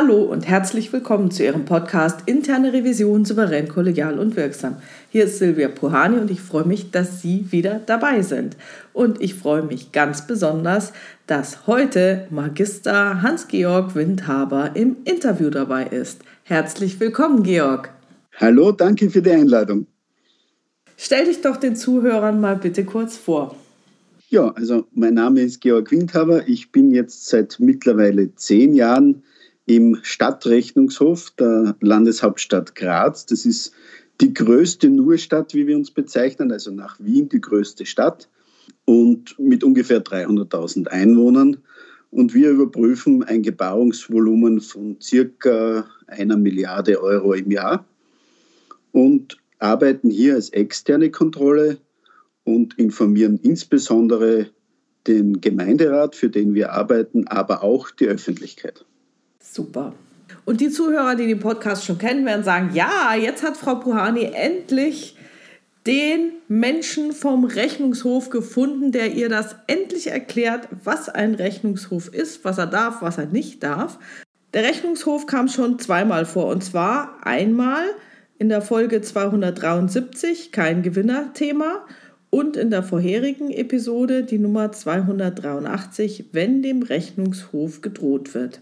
Hallo und herzlich willkommen zu Ihrem Podcast Interne Revision souverän, kollegial und wirksam. Hier ist Silvia Puhani und ich freue mich, dass Sie wieder dabei sind. Und ich freue mich ganz besonders, dass heute Magister Hans-Georg Windhaber im Interview dabei ist. Herzlich willkommen, Georg. Hallo, danke für die Einladung. Stell dich doch den Zuhörern mal bitte kurz vor. Ja, also mein Name ist Georg Windhaber. Ich bin jetzt seit mittlerweile zehn Jahren im Stadtrechnungshof der Landeshauptstadt Graz. Das ist die größte Nurstadt, wie wir uns bezeichnen, also nach Wien die größte Stadt und mit ungefähr 300.000 Einwohnern. Und wir überprüfen ein Gebauungsvolumen von circa einer Milliarde Euro im Jahr und arbeiten hier als externe Kontrolle und informieren insbesondere den Gemeinderat, für den wir arbeiten, aber auch die Öffentlichkeit. Super. Und die Zuhörer, die den Podcast schon kennen, werden sagen, ja, jetzt hat Frau Puhani endlich den Menschen vom Rechnungshof gefunden, der ihr das endlich erklärt, was ein Rechnungshof ist, was er darf, was er nicht darf. Der Rechnungshof kam schon zweimal vor und zwar einmal in der Folge 273, kein Gewinner-Thema, und in der vorherigen Episode die Nummer 283, wenn dem Rechnungshof gedroht wird.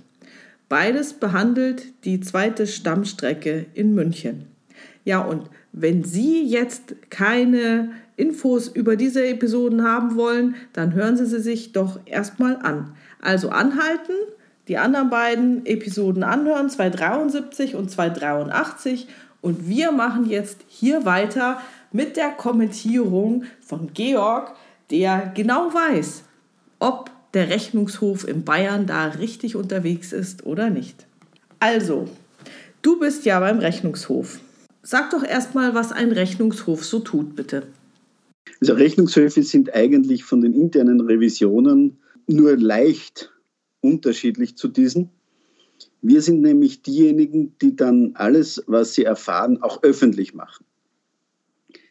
Beides behandelt die zweite Stammstrecke in München. Ja, und wenn Sie jetzt keine Infos über diese Episoden haben wollen, dann hören Sie sie sich doch erstmal an. Also anhalten, die anderen beiden Episoden anhören, 273 und 283. Und wir machen jetzt hier weiter mit der Kommentierung von Georg, der genau weiß, ob der Rechnungshof in Bayern da richtig unterwegs ist oder nicht. Also, du bist ja beim Rechnungshof. Sag doch erstmal, was ein Rechnungshof so tut, bitte. Also Rechnungshöfe sind eigentlich von den internen Revisionen nur leicht unterschiedlich zu diesen. Wir sind nämlich diejenigen, die dann alles, was sie erfahren, auch öffentlich machen.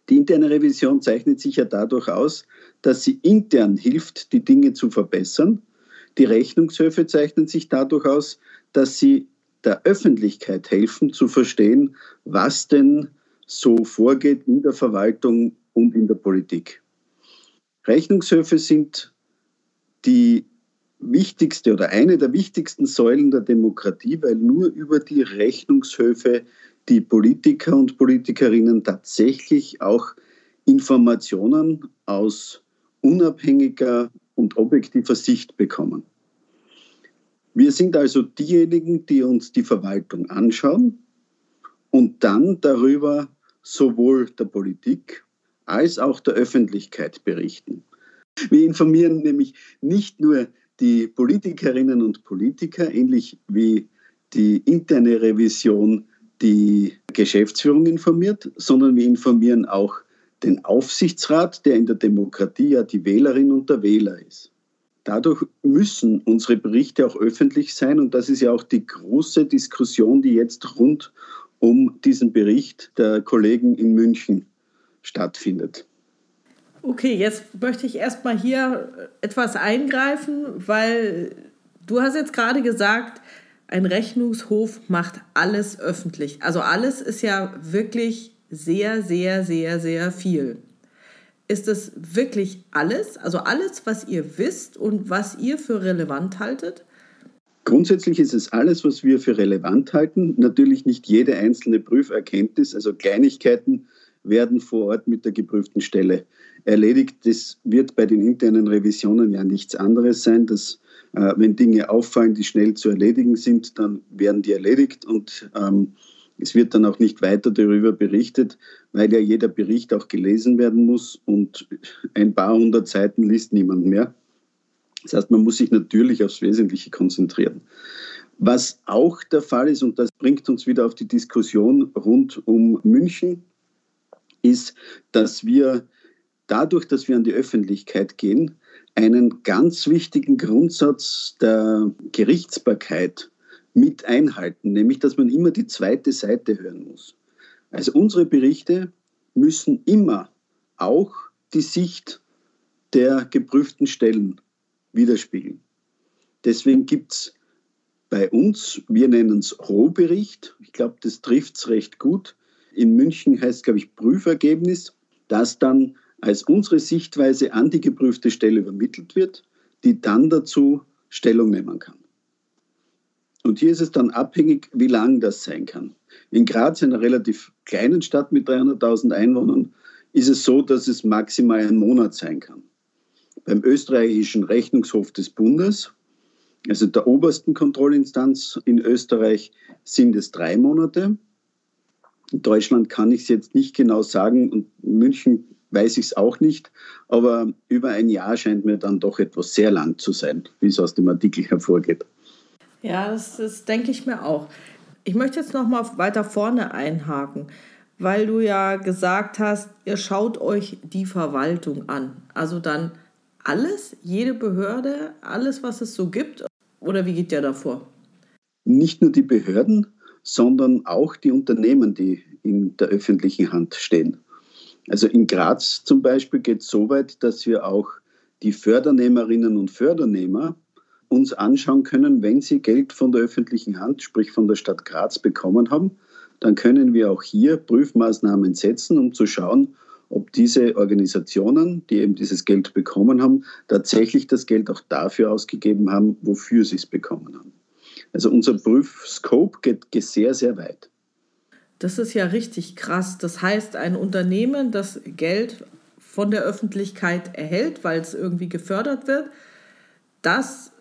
Die interne Revision zeichnet sich ja dadurch aus, dass sie intern hilft, die Dinge zu verbessern. Die Rechnungshöfe zeichnen sich dadurch aus, dass sie der Öffentlichkeit helfen zu verstehen, was denn so vorgeht in der Verwaltung und in der Politik. Rechnungshöfe sind die wichtigste oder eine der wichtigsten Säulen der Demokratie, weil nur über die Rechnungshöfe die Politiker und Politikerinnen tatsächlich auch Informationen aus unabhängiger und objektiver Sicht bekommen. Wir sind also diejenigen, die uns die Verwaltung anschauen und dann darüber sowohl der Politik als auch der Öffentlichkeit berichten. Wir informieren nämlich nicht nur die Politikerinnen und Politiker, ähnlich wie die interne Revision die Geschäftsführung informiert, sondern wir informieren auch den Aufsichtsrat, der in der Demokratie ja die Wählerin und der Wähler ist. Dadurch müssen unsere Berichte auch öffentlich sein und das ist ja auch die große Diskussion, die jetzt rund um diesen Bericht der Kollegen in München stattfindet. Okay, jetzt möchte ich erstmal hier etwas eingreifen, weil du hast jetzt gerade gesagt, ein Rechnungshof macht alles öffentlich. Also alles ist ja wirklich sehr, sehr, sehr, sehr viel. Ist es wirklich alles? Also alles, was ihr wisst und was ihr für relevant haltet? Grundsätzlich ist es alles, was wir für relevant halten. Natürlich nicht jede einzelne Prüferkenntnis, also Kleinigkeiten werden vor Ort mit der geprüften Stelle erledigt. Das wird bei den internen Revisionen ja nichts anderes sein, dass äh, wenn Dinge auffallen, die schnell zu erledigen sind, dann werden die erledigt und ähm, es wird dann auch nicht weiter darüber berichtet, weil ja jeder Bericht auch gelesen werden muss und ein paar hundert Seiten liest niemand mehr. Das heißt, man muss sich natürlich aufs Wesentliche konzentrieren. Was auch der Fall ist, und das bringt uns wieder auf die Diskussion rund um München, ist, dass wir dadurch, dass wir an die Öffentlichkeit gehen, einen ganz wichtigen Grundsatz der Gerichtsbarkeit mit einhalten, nämlich dass man immer die zweite Seite hören muss. Also unsere Berichte müssen immer auch die Sicht der geprüften Stellen widerspiegeln. Deswegen gibt es bei uns, wir nennen es Rohbericht. Ich glaube, das trifft es recht gut. In München heißt es, glaube ich, Prüfergebnis, das dann als unsere Sichtweise an die geprüfte Stelle übermittelt wird, die dann dazu Stellung nehmen kann. Und hier ist es dann abhängig, wie lang das sein kann. In Graz, einer relativ kleinen Stadt mit 300.000 Einwohnern, ist es so, dass es maximal ein Monat sein kann. Beim österreichischen Rechnungshof des Bundes, also der obersten Kontrollinstanz in Österreich, sind es drei Monate. In Deutschland kann ich es jetzt nicht genau sagen und in München weiß ich es auch nicht, aber über ein Jahr scheint mir dann doch etwas sehr lang zu sein, wie es aus dem Artikel hervorgeht. Ja, das, das denke ich mir auch. Ich möchte jetzt noch mal weiter vorne einhaken, weil du ja gesagt hast, ihr schaut euch die Verwaltung an. Also dann alles, jede Behörde, alles, was es so gibt? Oder wie geht der davor? Nicht nur die Behörden, sondern auch die Unternehmen, die in der öffentlichen Hand stehen. Also in Graz zum Beispiel geht es so weit, dass wir auch die Fördernehmerinnen und Fördernehmer uns anschauen können, wenn sie Geld von der öffentlichen Hand, sprich von der Stadt Graz, bekommen haben, dann können wir auch hier Prüfmaßnahmen setzen, um zu schauen, ob diese Organisationen, die eben dieses Geld bekommen haben, tatsächlich das Geld auch dafür ausgegeben haben, wofür sie es bekommen haben. Also unser Prüfscope geht sehr, sehr weit. Das ist ja richtig krass. Das heißt, ein Unternehmen, das Geld von der Öffentlichkeit erhält, weil es irgendwie gefördert wird, das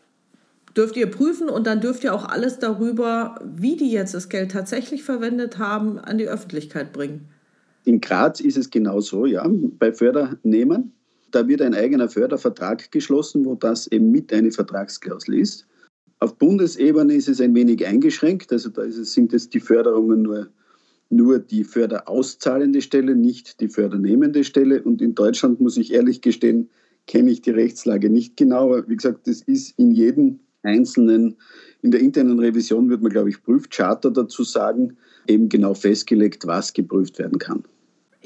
dürft ihr prüfen und dann dürft ihr auch alles darüber, wie die jetzt das Geld tatsächlich verwendet haben, an die Öffentlichkeit bringen. In Graz ist es genau so, ja, bei Fördernehmern. Da wird ein eigener Fördervertrag geschlossen, wo das eben mit eine Vertragsklausel ist. Auf Bundesebene ist es ein wenig eingeschränkt, also da es, sind es die Förderungen nur, nur die förderauszahlende Stelle, nicht die fördernehmende Stelle. Und in Deutschland, muss ich ehrlich gestehen, kenne ich die Rechtslage nicht genau. Aber wie gesagt, das ist in jedem einzelnen, in der internen Revision wird man, glaube ich, Prüfcharter dazu sagen, eben genau festgelegt, was geprüft werden kann.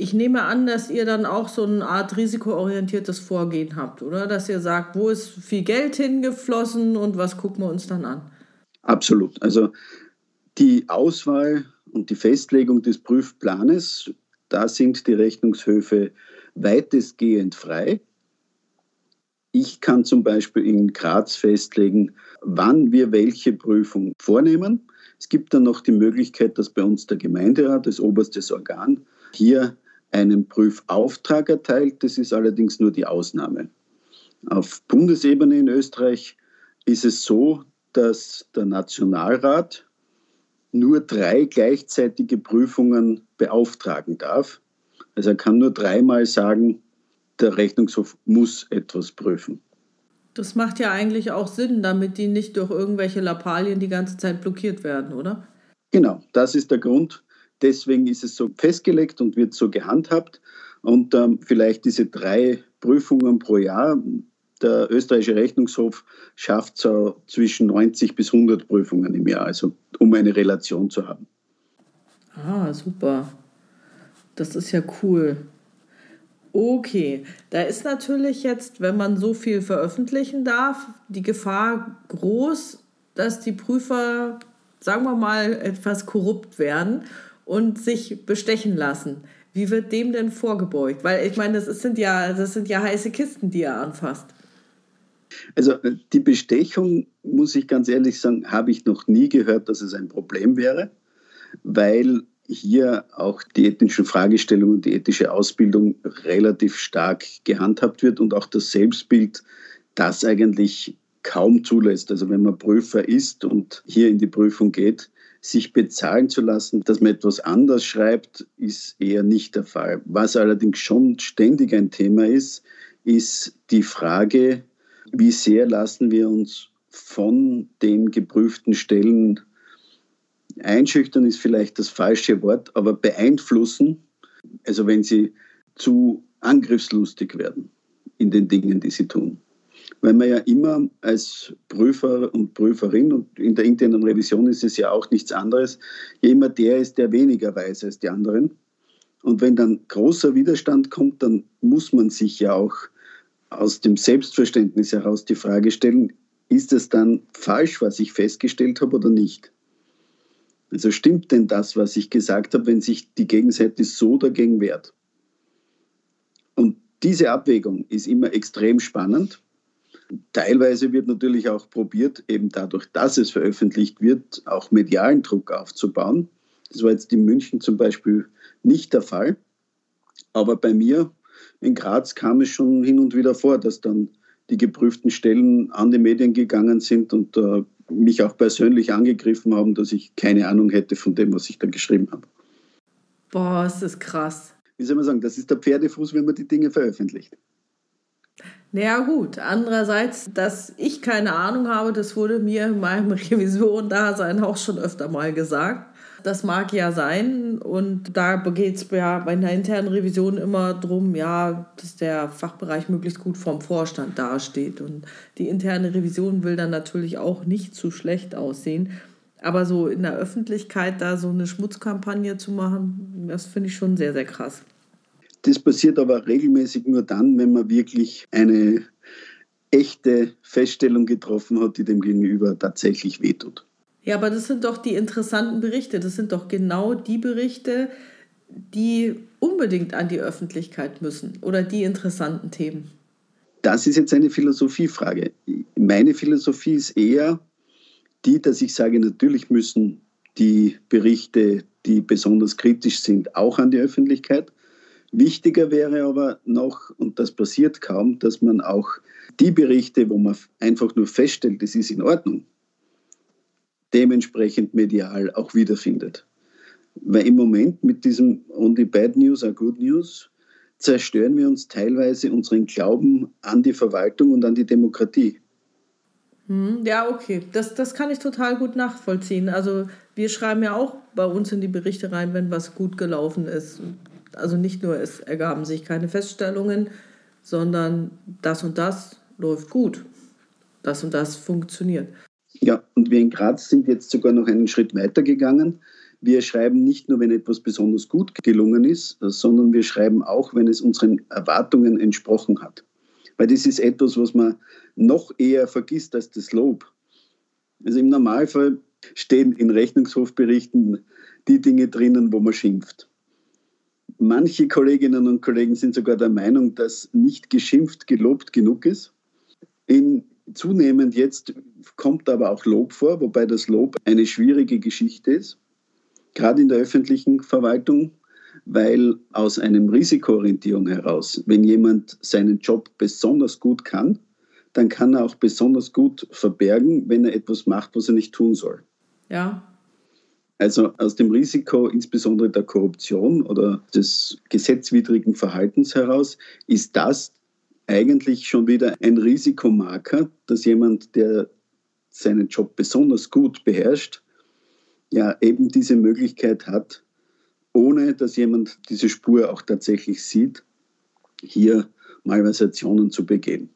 Ich nehme an, dass ihr dann auch so eine Art risikoorientiertes Vorgehen habt, oder? Dass ihr sagt, wo ist viel Geld hingeflossen und was gucken wir uns dann an? Absolut. Also die Auswahl und die Festlegung des Prüfplanes, da sind die Rechnungshöfe weitestgehend frei. Ich kann zum Beispiel in Graz festlegen, wann wir welche Prüfung vornehmen. Es gibt dann noch die Möglichkeit, dass bei uns der Gemeinderat, das oberstes Organ, hier einen Prüfauftrag erteilt. Das ist allerdings nur die Ausnahme. Auf Bundesebene in Österreich ist es so, dass der Nationalrat nur drei gleichzeitige Prüfungen beauftragen darf. Also er kann nur dreimal sagen, der Rechnungshof muss etwas prüfen. Das macht ja eigentlich auch Sinn, damit die nicht durch irgendwelche Lappalien die ganze Zeit blockiert werden, oder? Genau, das ist der Grund. Deswegen ist es so festgelegt und wird so gehandhabt. Und ähm, vielleicht diese drei Prüfungen pro Jahr. Der österreichische Rechnungshof schafft so zwischen 90 bis 100 Prüfungen im Jahr, also um eine Relation zu haben. Ah, super. Das ist ja cool. Okay, da ist natürlich jetzt, wenn man so viel veröffentlichen darf, die Gefahr groß, dass die Prüfer, sagen wir mal, etwas korrupt werden und sich bestechen lassen. Wie wird dem denn vorgebeugt? Weil ich meine, das sind ja, das sind ja heiße Kisten, die er anfasst. Also äh, die Bestechung, muss ich ganz ehrlich sagen, habe ich noch nie gehört, dass es ein Problem wäre, weil hier auch die ethischen Fragestellungen und die ethische Ausbildung relativ stark gehandhabt wird und auch das Selbstbild das eigentlich kaum zulässt. Also wenn man Prüfer ist und hier in die Prüfung geht, sich bezahlen zu lassen, dass man etwas anders schreibt, ist eher nicht der Fall. Was allerdings schon ständig ein Thema ist, ist die Frage, wie sehr lassen wir uns von den geprüften Stellen einschüchtern ist vielleicht das falsche Wort, aber beeinflussen, also wenn sie zu angriffslustig werden in den Dingen, die sie tun. Weil man ja immer als Prüfer und Prüferin, und in der internen Revision ist es ja auch nichts anderes, jemand der ist, der weniger weiß als die anderen. Und wenn dann großer Widerstand kommt, dann muss man sich ja auch aus dem Selbstverständnis heraus die Frage stellen, ist es dann falsch, was ich festgestellt habe oder nicht? Also stimmt denn das, was ich gesagt habe, wenn sich die Gegenseite so dagegen wehrt? Und diese Abwägung ist immer extrem spannend. Teilweise wird natürlich auch probiert, eben dadurch, dass es veröffentlicht wird, auch medialen Druck aufzubauen. Das war jetzt in München zum Beispiel nicht der Fall. Aber bei mir in Graz kam es schon hin und wieder vor, dass dann die geprüften Stellen an die Medien gegangen sind und äh, mich auch persönlich angegriffen haben, dass ich keine Ahnung hätte von dem, was ich da geschrieben habe. Boah, ist das krass. Wie soll man sagen, das ist der Pferdefuß, wenn man die Dinge veröffentlicht. Naja gut, andererseits, dass ich keine Ahnung habe, das wurde mir in meinem Revision-Dasein auch schon öfter mal gesagt. Das mag ja sein und da geht es ja bei einer internen Revision immer darum, ja, dass der Fachbereich möglichst gut vom Vorstand dasteht. Und die interne Revision will dann natürlich auch nicht zu schlecht aussehen. Aber so in der Öffentlichkeit da so eine Schmutzkampagne zu machen, das finde ich schon sehr, sehr krass. Das passiert aber regelmäßig nur dann, wenn man wirklich eine echte Feststellung getroffen hat, die dem Gegenüber tatsächlich wehtut. Ja, aber das sind doch die interessanten Berichte. Das sind doch genau die Berichte, die unbedingt an die Öffentlichkeit müssen oder die interessanten Themen. Das ist jetzt eine Philosophiefrage. Meine Philosophie ist eher die, dass ich sage, natürlich müssen die Berichte, die besonders kritisch sind, auch an die Öffentlichkeit. Wichtiger wäre aber noch, und das passiert kaum, dass man auch die Berichte, wo man einfach nur feststellt, es ist in Ordnung, dementsprechend medial auch wiederfindet. Weil im Moment mit diesem Only Bad News are Good News zerstören wir uns teilweise unseren Glauben an die Verwaltung und an die Demokratie. Hm, ja, okay. Das, das kann ich total gut nachvollziehen. Also wir schreiben ja auch bei uns in die Berichte rein, wenn was gut gelaufen ist. Also nicht nur, es ergaben sich keine Feststellungen, sondern das und das läuft gut. Das und das funktioniert. Ja, und wir in Graz sind jetzt sogar noch einen Schritt weiter gegangen. Wir schreiben nicht nur, wenn etwas besonders gut gelungen ist, sondern wir schreiben auch, wenn es unseren Erwartungen entsprochen hat. Weil das ist etwas, was man noch eher vergisst als das Lob. Also im Normalfall stehen in Rechnungshofberichten die Dinge drinnen, wo man schimpft. Manche Kolleginnen und Kollegen sind sogar der Meinung, dass nicht geschimpft gelobt genug ist. In Zunehmend jetzt kommt aber auch Lob vor, wobei das Lob eine schwierige Geschichte ist, gerade in der öffentlichen Verwaltung, weil aus einem Risikoorientierung heraus, wenn jemand seinen Job besonders gut kann, dann kann er auch besonders gut verbergen, wenn er etwas macht, was er nicht tun soll. Ja. Also aus dem Risiko insbesondere der Korruption oder des gesetzwidrigen Verhaltens heraus ist das eigentlich schon wieder ein Risikomarker, dass jemand, der seinen Job besonders gut beherrscht, ja eben diese Möglichkeit hat, ohne dass jemand diese Spur auch tatsächlich sieht, hier Malversationen zu begehen.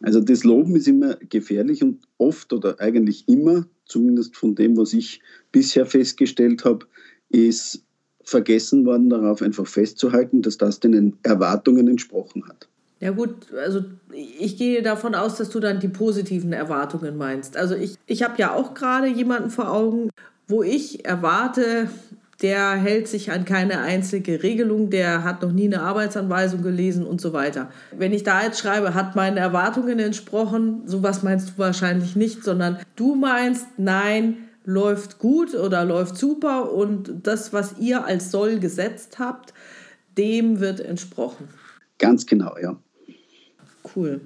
Also das Loben ist immer gefährlich und oft oder eigentlich immer, zumindest von dem, was ich bisher festgestellt habe, ist vergessen worden, darauf einfach festzuhalten, dass das den Erwartungen entsprochen hat. Ja gut, also ich gehe davon aus, dass du dann die positiven Erwartungen meinst. Also ich, ich habe ja auch gerade jemanden vor Augen, wo ich erwarte, der hält sich an keine einzige Regelung, der hat noch nie eine Arbeitsanweisung gelesen und so weiter. Wenn ich da jetzt schreibe, hat meinen Erwartungen entsprochen, sowas meinst du wahrscheinlich nicht, sondern du meinst, nein, läuft gut oder läuft super und das, was ihr als soll gesetzt habt, dem wird entsprochen. Ganz genau, ja. Cool.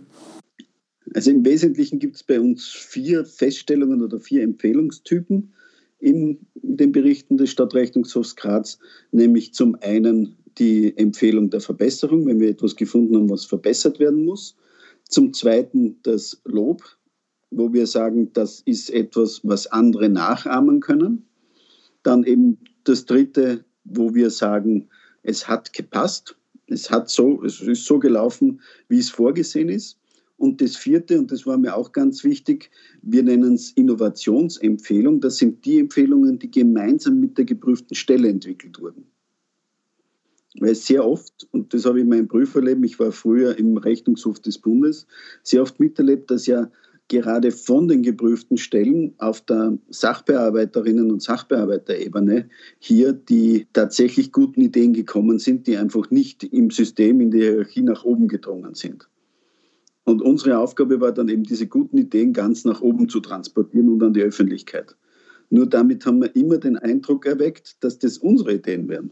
Also im Wesentlichen gibt es bei uns vier Feststellungen oder vier Empfehlungstypen in den Berichten des Stadtrechnungshofs Graz, nämlich zum einen die Empfehlung der Verbesserung, wenn wir etwas gefunden haben, was verbessert werden muss. Zum zweiten das Lob, wo wir sagen, das ist etwas, was andere nachahmen können. Dann eben das dritte, wo wir sagen, es hat gepasst, es hat so, es ist so gelaufen, wie es vorgesehen ist. Und das vierte, und das war mir auch ganz wichtig, wir nennen es Innovationsempfehlung. Das sind die Empfehlungen, die gemeinsam mit der geprüften Stelle entwickelt wurden. Weil sehr oft, und das habe ich in meinem Prüferleben, ich war früher im Rechnungshof des Bundes, sehr oft miterlebt, dass ja gerade von den geprüften Stellen auf der Sachbearbeiterinnen und Sachbearbeiterebene hier die tatsächlich guten Ideen gekommen sind, die einfach nicht im System, in der Hierarchie nach oben gedrungen sind. Und unsere Aufgabe war dann eben, diese guten Ideen ganz nach oben zu transportieren und an die Öffentlichkeit. Nur damit haben wir immer den Eindruck erweckt, dass das unsere Ideen wären.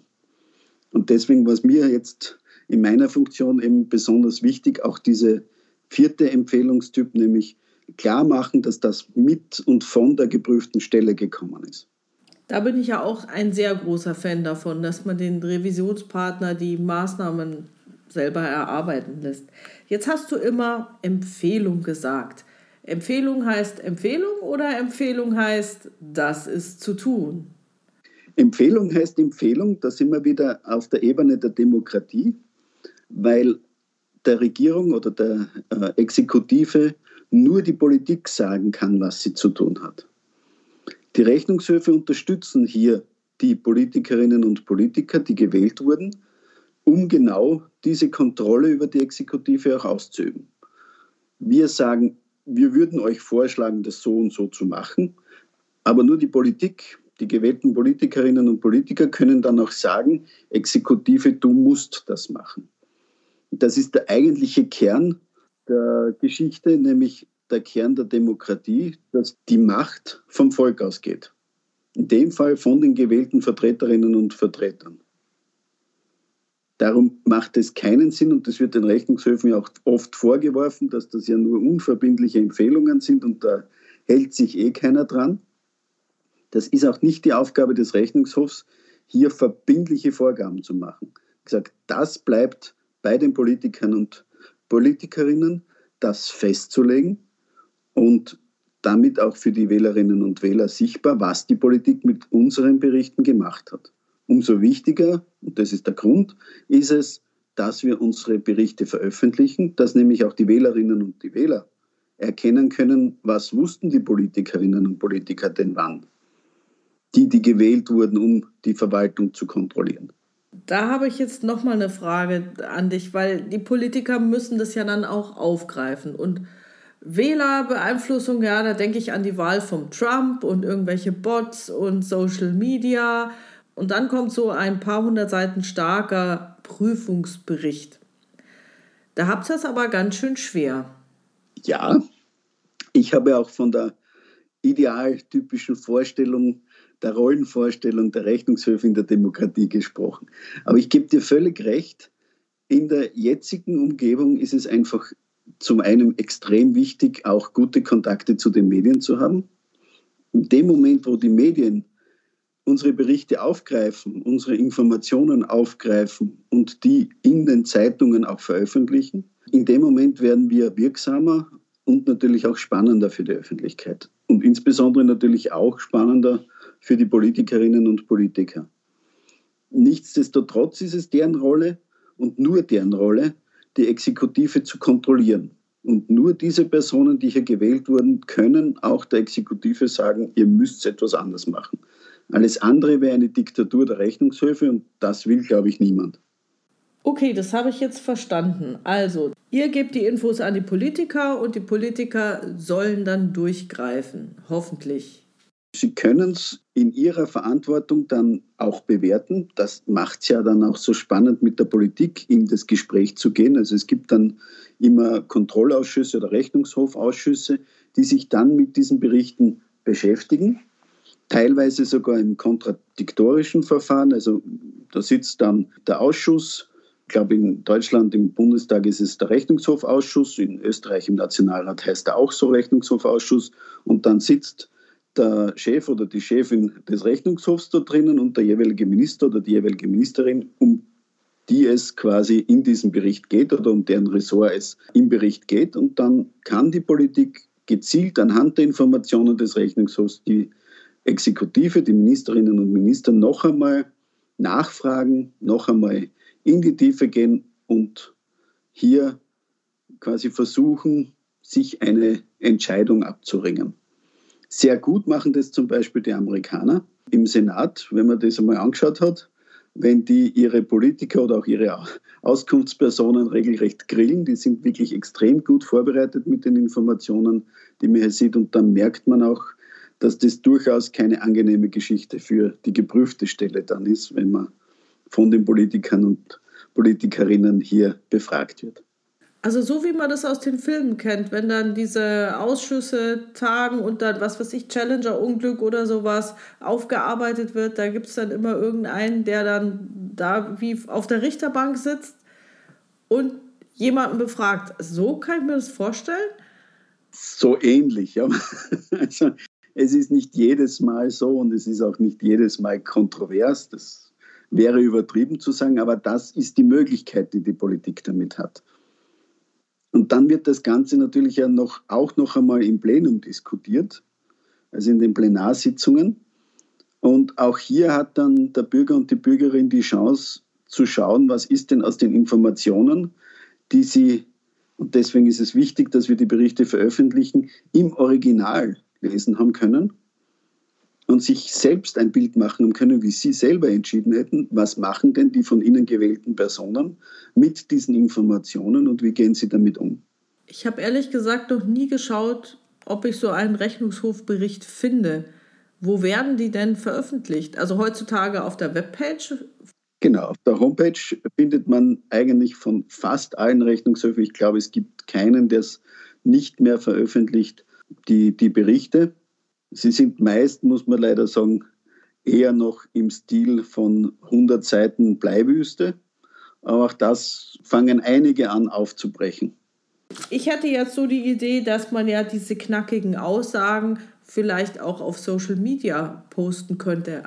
Und deswegen war es mir jetzt in meiner Funktion eben besonders wichtig, auch diese vierte Empfehlungstyp, nämlich klar machen, dass das mit und von der geprüften Stelle gekommen ist. Da bin ich ja auch ein sehr großer Fan davon, dass man den Revisionspartner die Maßnahmen selber erarbeiten lässt. Jetzt hast du immer Empfehlung gesagt. Empfehlung heißt Empfehlung oder Empfehlung heißt, das ist zu tun? Empfehlung heißt Empfehlung, da sind wir wieder auf der Ebene der Demokratie, weil der Regierung oder der äh, Exekutive nur die Politik sagen kann, was sie zu tun hat. Die Rechnungshöfe unterstützen hier die Politikerinnen und Politiker, die gewählt wurden, um genau diese Kontrolle über die Exekutive auch auszuüben. Wir sagen, wir würden euch vorschlagen, das so und so zu machen, aber nur die Politik, die gewählten Politikerinnen und Politiker können dann auch sagen, Exekutive, du musst das machen. Das ist der eigentliche Kern der Geschichte, nämlich der Kern der Demokratie, dass die Macht vom Volk ausgeht. In dem Fall von den gewählten Vertreterinnen und Vertretern. Darum macht es keinen Sinn, und das wird den Rechnungshöfen ja auch oft vorgeworfen, dass das ja nur unverbindliche Empfehlungen sind und da hält sich eh keiner dran. Das ist auch nicht die Aufgabe des Rechnungshofs, hier verbindliche Vorgaben zu machen. Ich gesagt, das bleibt bei den Politikern und Politikerinnen, das festzulegen und damit auch für die Wählerinnen und Wähler sichtbar, was die Politik mit unseren Berichten gemacht hat. Umso wichtiger, und das ist der Grund, ist es, dass wir unsere Berichte veröffentlichen, dass nämlich auch die Wählerinnen und die Wähler erkennen können, was wussten die Politikerinnen und Politiker denn wann, die, die gewählt wurden, um die Verwaltung zu kontrollieren. Da habe ich jetzt noch mal eine Frage an dich, weil die Politiker müssen das ja dann auch aufgreifen und Wählerbeeinflussung, ja, da denke ich an die Wahl von Trump und irgendwelche Bots und Social Media und dann kommt so ein paar hundert Seiten starker Prüfungsbericht. Da habt ihr es aber ganz schön schwer. Ja, ich habe auch von der idealtypischen Vorstellung der Rollenvorstellung der Rechnungshöfe in der Demokratie gesprochen. Aber ich gebe dir völlig recht, in der jetzigen Umgebung ist es einfach zum einen extrem wichtig, auch gute Kontakte zu den Medien zu haben. In dem Moment, wo die Medien unsere Berichte aufgreifen, unsere Informationen aufgreifen und die in den Zeitungen auch veröffentlichen, in dem Moment werden wir wirksamer und natürlich auch spannender für die Öffentlichkeit. Und insbesondere natürlich auch spannender für die Politikerinnen und Politiker. Nichtsdestotrotz ist es deren Rolle und nur deren Rolle, die Exekutive zu kontrollieren. Und nur diese Personen, die hier gewählt wurden, können auch der Exekutive sagen, ihr müsst etwas anders machen. Alles andere wäre eine Diktatur der Rechnungshöfe und das will, glaube ich, niemand. Okay, das habe ich jetzt verstanden. Also, ihr gebt die Infos an die Politiker und die Politiker sollen dann durchgreifen, hoffentlich. Sie können es in Ihrer Verantwortung dann auch bewerten. Das macht es ja dann auch so spannend mit der Politik, in das Gespräch zu gehen. Also es gibt dann immer Kontrollausschüsse oder Rechnungshofausschüsse, die sich dann mit diesen Berichten beschäftigen. Teilweise sogar im kontradiktorischen Verfahren. Also da sitzt dann der Ausschuss. Ich glaube, in Deutschland im Bundestag ist es der Rechnungshofausschuss. In Österreich im Nationalrat heißt er auch so Rechnungshofausschuss. Und dann sitzt der Chef oder die Chefin des Rechnungshofs da drinnen und der jeweilige Minister oder die jeweilige Ministerin, um die es quasi in diesem Bericht geht oder um deren Ressort es im Bericht geht. Und dann kann die Politik gezielt anhand der Informationen des Rechnungshofs die Exekutive, die Ministerinnen und Minister noch einmal nachfragen, noch einmal in die Tiefe gehen und hier quasi versuchen, sich eine Entscheidung abzuringen. Sehr gut machen das zum Beispiel die Amerikaner im Senat, wenn man das einmal angeschaut hat, wenn die ihre Politiker oder auch ihre Auskunftspersonen regelrecht grillen. Die sind wirklich extrem gut vorbereitet mit den Informationen, die man hier sieht. Und dann merkt man auch, dass das durchaus keine angenehme Geschichte für die geprüfte Stelle dann ist, wenn man von den Politikern und Politikerinnen hier befragt wird. Also so wie man das aus den Filmen kennt, wenn dann diese Ausschüsse tagen und dann, was weiß ich, Challenger-Unglück oder sowas aufgearbeitet wird, da gibt es dann immer irgendeinen, der dann da wie auf der Richterbank sitzt und jemanden befragt. So kann ich mir das vorstellen? So ähnlich, ja. Also es ist nicht jedes Mal so und es ist auch nicht jedes Mal kontrovers. Das wäre übertrieben zu sagen, aber das ist die Möglichkeit, die die Politik damit hat. Und dann wird das Ganze natürlich ja noch, auch noch einmal im Plenum diskutiert, also in den Plenarsitzungen. Und auch hier hat dann der Bürger und die Bürgerin die Chance zu schauen, was ist denn aus den Informationen, die sie, und deswegen ist es wichtig, dass wir die Berichte veröffentlichen, im Original lesen haben können und sich selbst ein Bild machen können, wie sie selber entschieden hätten, was machen denn die von ihnen gewählten Personen mit diesen Informationen und wie gehen sie damit um. Ich habe ehrlich gesagt noch nie geschaut, ob ich so einen Rechnungshofbericht finde. Wo werden die denn veröffentlicht? Also heutzutage auf der Webpage? Genau, auf der Homepage findet man eigentlich von fast allen Rechnungshöfen, ich glaube, es gibt keinen, der es nicht mehr veröffentlicht, die, die Berichte. Sie sind meist, muss man leider sagen, eher noch im Stil von 100 Seiten Bleiwüste. Aber auch das fangen einige an aufzubrechen. Ich hatte jetzt so die Idee, dass man ja diese knackigen Aussagen vielleicht auch auf Social Media posten könnte.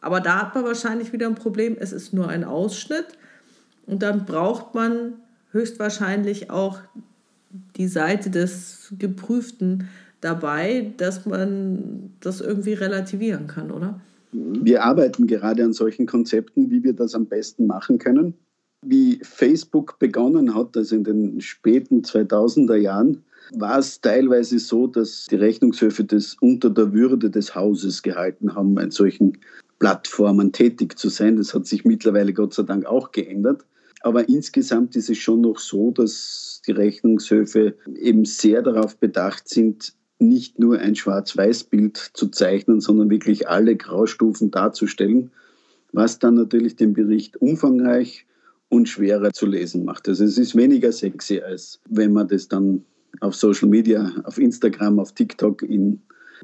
Aber da hat man wahrscheinlich wieder ein Problem. Es ist nur ein Ausschnitt. Und dann braucht man höchstwahrscheinlich auch die Seite des Geprüften, dabei, dass man das irgendwie relativieren kann, oder? Wir arbeiten gerade an solchen Konzepten, wie wir das am besten machen können. Wie Facebook begonnen hat, also in den späten 2000er Jahren, war es teilweise so, dass die Rechnungshöfe das unter der Würde des Hauses gehalten haben, in solchen Plattformen tätig zu sein. Das hat sich mittlerweile Gott sei Dank auch geändert. Aber insgesamt ist es schon noch so, dass die Rechnungshöfe eben sehr darauf bedacht sind, nicht nur ein Schwarz-Weiß-Bild zu zeichnen, sondern wirklich alle Graustufen darzustellen, was dann natürlich den Bericht umfangreich und schwerer zu lesen macht. Also es ist weniger sexy, als wenn man das dann auf Social Media, auf Instagram, auf TikTok in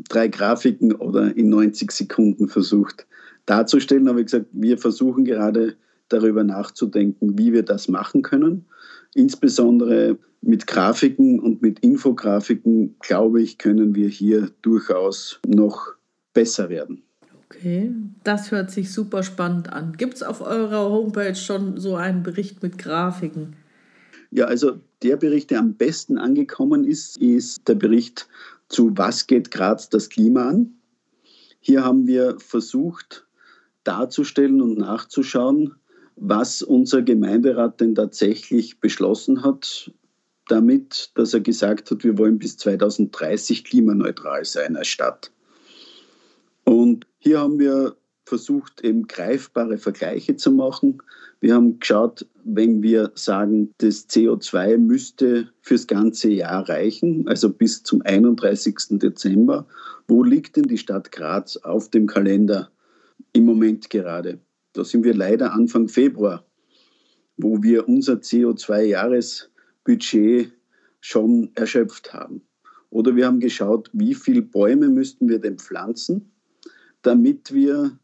drei Grafiken oder in 90 Sekunden versucht darzustellen. Aber wie gesagt, wir versuchen gerade darüber nachzudenken, wie wir das machen können. Insbesondere mit Grafiken und mit Infografiken, glaube ich, können wir hier durchaus noch besser werden. Okay, das hört sich super spannend an. Gibt es auf eurer Homepage schon so einen Bericht mit Grafiken? Ja, also der Bericht, der am besten angekommen ist, ist der Bericht zu Was geht Graz das Klima an? Hier haben wir versucht darzustellen und nachzuschauen, was unser Gemeinderat denn tatsächlich beschlossen hat, damit, dass er gesagt hat, wir wollen bis 2030 klimaneutral sein als Stadt. Und hier haben wir versucht, eben greifbare Vergleiche zu machen. Wir haben geschaut, wenn wir sagen, das CO2 müsste fürs ganze Jahr reichen, also bis zum 31. Dezember, wo liegt denn die Stadt Graz auf dem Kalender im Moment gerade? Da sind wir leider Anfang Februar, wo wir unser CO2-Jahresbudget schon erschöpft haben. Oder wir haben geschaut, wie viele Bäume müssten wir denn pflanzen, damit wir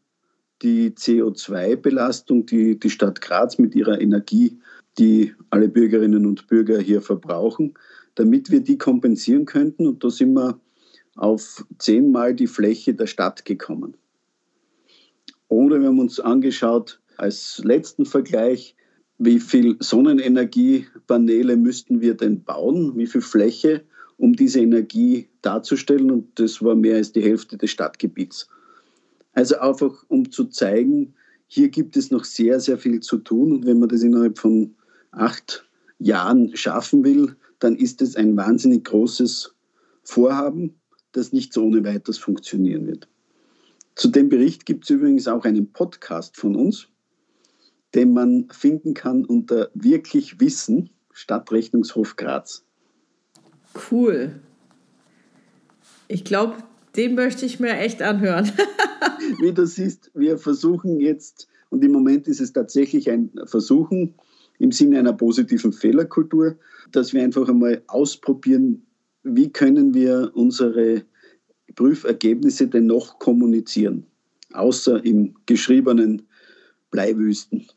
die CO2-Belastung, die die Stadt Graz mit ihrer Energie, die alle Bürgerinnen und Bürger hier verbrauchen, damit wir die kompensieren könnten. Und da sind wir auf zehnmal die Fläche der Stadt gekommen. Oder wir haben uns angeschaut, als letzten Vergleich, wie viel Sonnenenergiepaneele müssten wir denn bauen, wie viel Fläche, um diese Energie darzustellen. Und das war mehr als die Hälfte des Stadtgebiets. Also einfach, um zu zeigen, hier gibt es noch sehr, sehr viel zu tun. Und wenn man das innerhalb von acht Jahren schaffen will, dann ist es ein wahnsinnig großes Vorhaben, das nicht so ohne weiteres funktionieren wird. Zu dem Bericht gibt es übrigens auch einen Podcast von uns. den man finden kann unter wirklich Wissen, Stadtrechnungshof Graz. Cool. Ich glaube, den möchte ich mir echt anhören. Wie du siehst, wir versuchen jetzt, und im Moment ist es tatsächlich ein Versuchen im Sinne einer positiven Fehlerkultur, dass wir einfach einmal ausprobieren, wie können wir unsere Prüfergebnisse denn noch kommunizieren, außer im geschriebenen Bleiwüsten.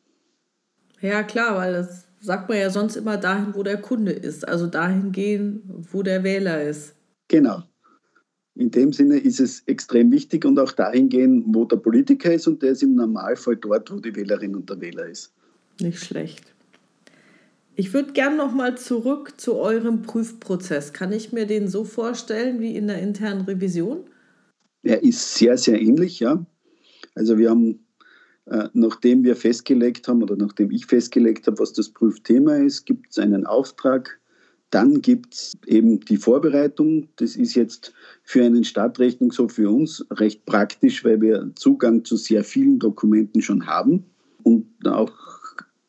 Ja, klar, weil das sagt man ja sonst immer dahin, wo der Kunde ist, also dahin gehen, wo der Wähler ist. Genau. In dem Sinne ist es extrem wichtig und auch dahin gehen, wo der Politiker ist und der ist im Normalfall dort, wo die Wählerin und der Wähler ist. Nicht schlecht. Ich würde gerne noch mal zurück zu eurem Prüfprozess. Kann ich mir den so vorstellen wie in der internen Revision? Er ist sehr, sehr ähnlich, ja. Also wir haben, äh, nachdem wir festgelegt haben oder nachdem ich festgelegt habe, was das Prüfthema ist, gibt es einen Auftrag. Dann gibt es eben die Vorbereitung. Das ist jetzt für einen Stadtrechnung so für uns recht praktisch, weil wir Zugang zu sehr vielen Dokumenten schon haben. Und auch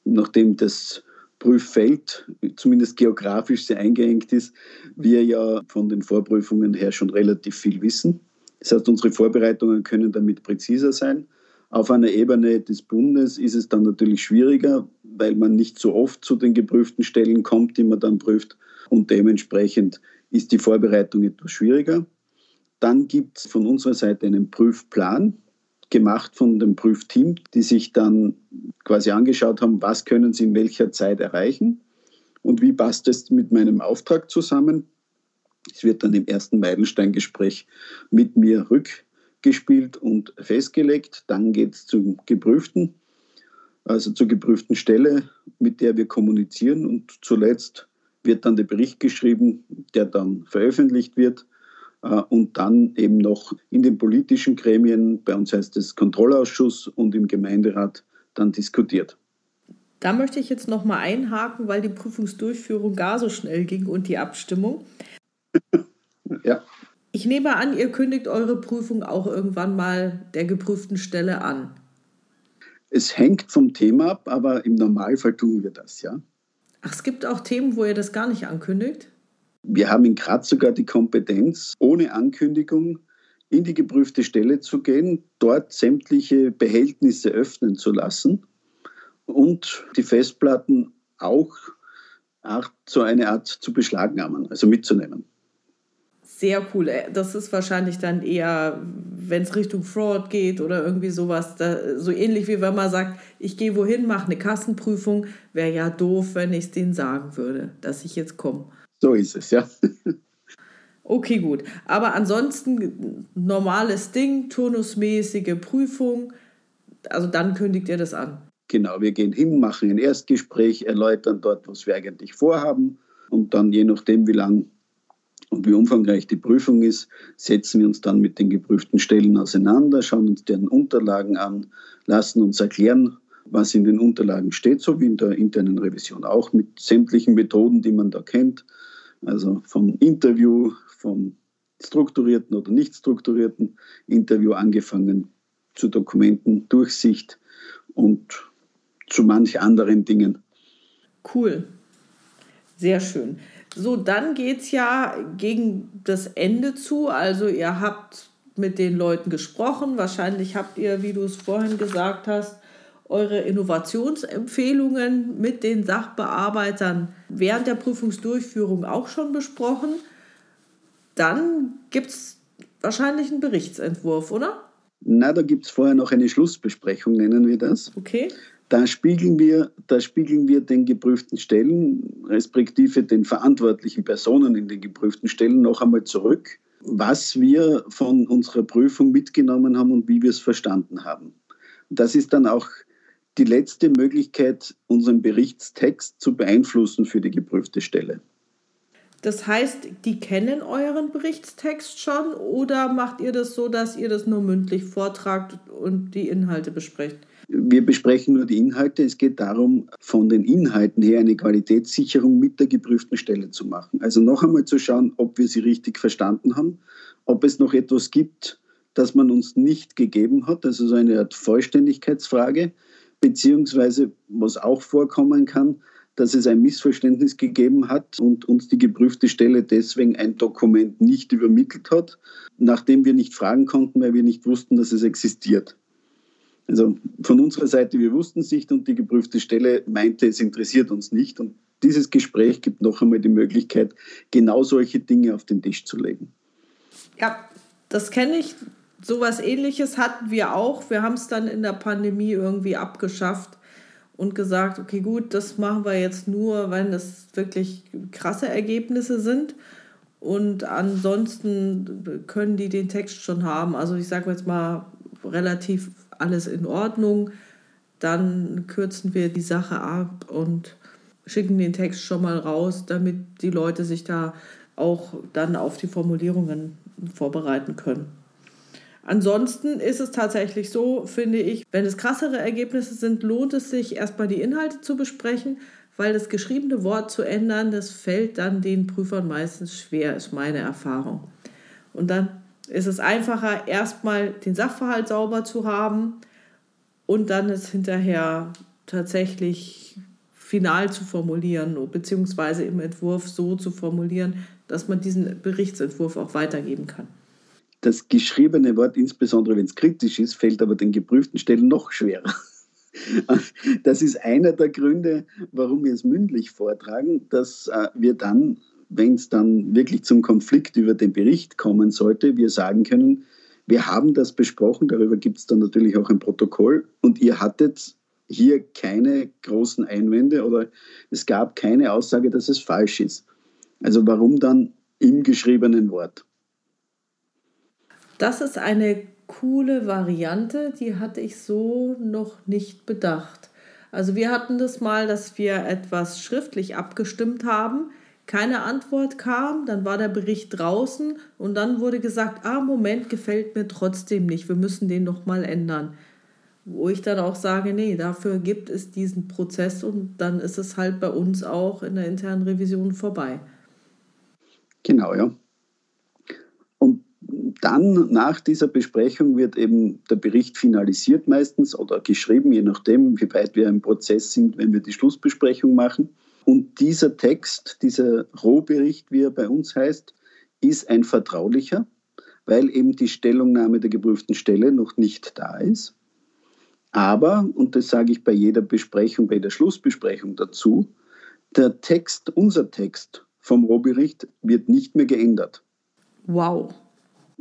nachdem das Prüffeld, zumindest geografisch sehr eingeengt ist, wir ja von den Vorprüfungen her schon relativ viel wissen. Das heißt, unsere Vorbereitungen können damit präziser sein. Auf einer Ebene des Bundes ist es dann natürlich schwieriger, weil man nicht so oft zu den geprüften Stellen kommt, die man dann prüft. Und dementsprechend ist die Vorbereitung etwas schwieriger. Dann gibt es von unserer Seite einen Prüfplan, gemacht von dem Prüfteam, die sich dann quasi angeschaut haben, was können sie in welcher Zeit erreichen und wie passt es mit meinem Auftrag zusammen. Es wird dann im ersten Meilensteingespräch mit mir rückgespielt und festgelegt. Dann geht es zum Geprüften, also zur geprüften Stelle, mit der wir kommunizieren. Und zuletzt wird dann der Bericht geschrieben, der dann veröffentlicht wird und dann eben noch in den politischen Gremien, bei uns heißt es Kontrollausschuss und im Gemeinderat dann diskutiert. Da möchte ich jetzt noch mal einhaken, weil die Prüfungsdurchführung gar so schnell ging und die Abstimmung. ja. Ich nehme an, ihr kündigt eure Prüfung auch irgendwann mal der geprüften Stelle an. Es hängt vom Thema ab, aber im Normalfall tun wir das, ja. Ach, es gibt auch Themen, wo ihr das gar nicht ankündigt? Wir haben in Graz sogar die Kompetenz, ohne Ankündigung in die geprüfte Stelle zu gehen, dort sämtliche Behältnisse öffnen zu lassen und die Festplatten auch so eine Art zu beschlagnahmen, also mitzunehmen. Sehr cool. Äh, das ist wahrscheinlich dann eher, wenn es Richtung Fraud geht oder irgendwie sowas, da, so ähnlich wie wenn man sagt, ich gehe wohin, mache eine Kassenprüfung, wäre ja doof, wenn ich es denen sagen würde, dass ich jetzt komme. So ist es, ja. Okay, gut. Aber ansonsten normales Ding, turnusmäßige Prüfung. Also dann kündigt ihr das an. Genau, wir gehen hin, machen ein Erstgespräch, erläutern dort, was wir eigentlich vorhaben. Und dann, je nachdem, wie lang und wie umfangreich die Prüfung ist, setzen wir uns dann mit den geprüften Stellen auseinander, schauen uns deren Unterlagen an, lassen uns erklären, was in den Unterlagen steht, so wie in der internen Revision auch, mit sämtlichen Methoden, die man da kennt also vom Interview, vom strukturierten oder nicht strukturierten Interview angefangen zu Dokumenten, Durchsicht und zu manch anderen Dingen. Cool. Sehr schön. So, dann geht es ja gegen das Ende zu. Also ihr habt mit den Leuten gesprochen. Wahrscheinlich habt ihr, wie du es vorhin gesagt hast, eure Innovationsempfehlungen mit den Sachbearbeitern während der Prüfungsdurchführung auch schon besprochen. Dann gibt es wahrscheinlich einen Berichtsentwurf, oder? Na, da gibt es vorher noch eine Schlussbesprechung, nennen wir das. Okay. Da spiegeln, wir, da spiegeln wir den geprüften Stellen, respektive den verantwortlichen Personen in den geprüften Stellen noch einmal zurück, was wir von unserer Prüfung mitgenommen haben und wie wir es verstanden haben. Das ist dann auch die letzte Möglichkeit, unseren Berichtstext zu beeinflussen für die geprüfte Stelle. Das heißt, die kennen euren Berichtstext schon oder macht ihr das so, dass ihr das nur mündlich vortragt und die Inhalte besprecht? Wir besprechen nur die Inhalte. Es geht darum, von den Inhalten her eine Qualitätssicherung mit der geprüften Stelle zu machen. Also noch einmal zu schauen, ob wir sie richtig verstanden haben, ob es noch etwas gibt, das man uns nicht gegeben hat, also so eine Art Vollständigkeitsfrage beziehungsweise was auch vorkommen kann, dass es ein Missverständnis gegeben hat und uns die geprüfte Stelle deswegen ein Dokument nicht übermittelt hat, nachdem wir nicht fragen konnten, weil wir nicht wussten, dass es existiert. Also von unserer Seite, wir wussten es nicht und die geprüfte Stelle meinte, es interessiert uns nicht. Und dieses Gespräch gibt noch einmal die Möglichkeit, genau solche Dinge auf den Tisch zu legen. Ja, das kenne ich. So etwas ähnliches hatten wir auch. Wir haben es dann in der Pandemie irgendwie abgeschafft und gesagt, okay, gut, das machen wir jetzt nur, wenn das wirklich krasse Ergebnisse sind. Und ansonsten können die den Text schon haben. Also ich sage jetzt mal relativ alles in Ordnung. Dann kürzen wir die Sache ab und schicken den Text schon mal raus, damit die Leute sich da auch dann auf die Formulierungen vorbereiten können. Ansonsten ist es tatsächlich so, finde ich, wenn es krassere Ergebnisse sind, lohnt es sich erstmal die Inhalte zu besprechen, weil das geschriebene Wort zu ändern, das fällt dann den Prüfern meistens schwer, ist meine Erfahrung. Und dann ist es einfacher, erstmal den Sachverhalt sauber zu haben und dann es hinterher tatsächlich final zu formulieren, beziehungsweise im Entwurf so zu formulieren, dass man diesen Berichtsentwurf auch weitergeben kann. Das geschriebene Wort, insbesondere wenn es kritisch ist, fällt aber den geprüften Stellen noch schwerer. Das ist einer der Gründe, warum wir es mündlich vortragen, dass äh, wir dann, wenn es dann wirklich zum Konflikt über den Bericht kommen sollte, wir sagen können, wir haben das besprochen, darüber gibt es dann natürlich auch ein Protokoll und ihr hattet hier keine großen Einwände oder es gab keine Aussage, dass es falsch ist. Also warum dann im geschriebenen Wort? Das ist eine coole Variante, die hatte ich so noch nicht bedacht. Also wir hatten das mal, dass wir etwas schriftlich abgestimmt haben, keine Antwort kam, dann war der Bericht draußen und dann wurde gesagt, ah Moment, gefällt mir trotzdem nicht, wir müssen den noch mal ändern. Wo ich dann auch sage, nee, dafür gibt es diesen Prozess und dann ist es halt bei uns auch in der internen Revision vorbei. Genau, ja dann nach dieser Besprechung wird eben der Bericht finalisiert meistens oder geschrieben, je nachdem, wie weit wir im Prozess sind, wenn wir die Schlussbesprechung machen. Und dieser Text, dieser Rohbericht, wie er bei uns heißt, ist ein vertraulicher, weil eben die Stellungnahme der geprüften Stelle noch nicht da ist. Aber, und das sage ich bei jeder Besprechung, bei der Schlussbesprechung dazu, der Text, unser Text vom Rohbericht wird nicht mehr geändert. Wow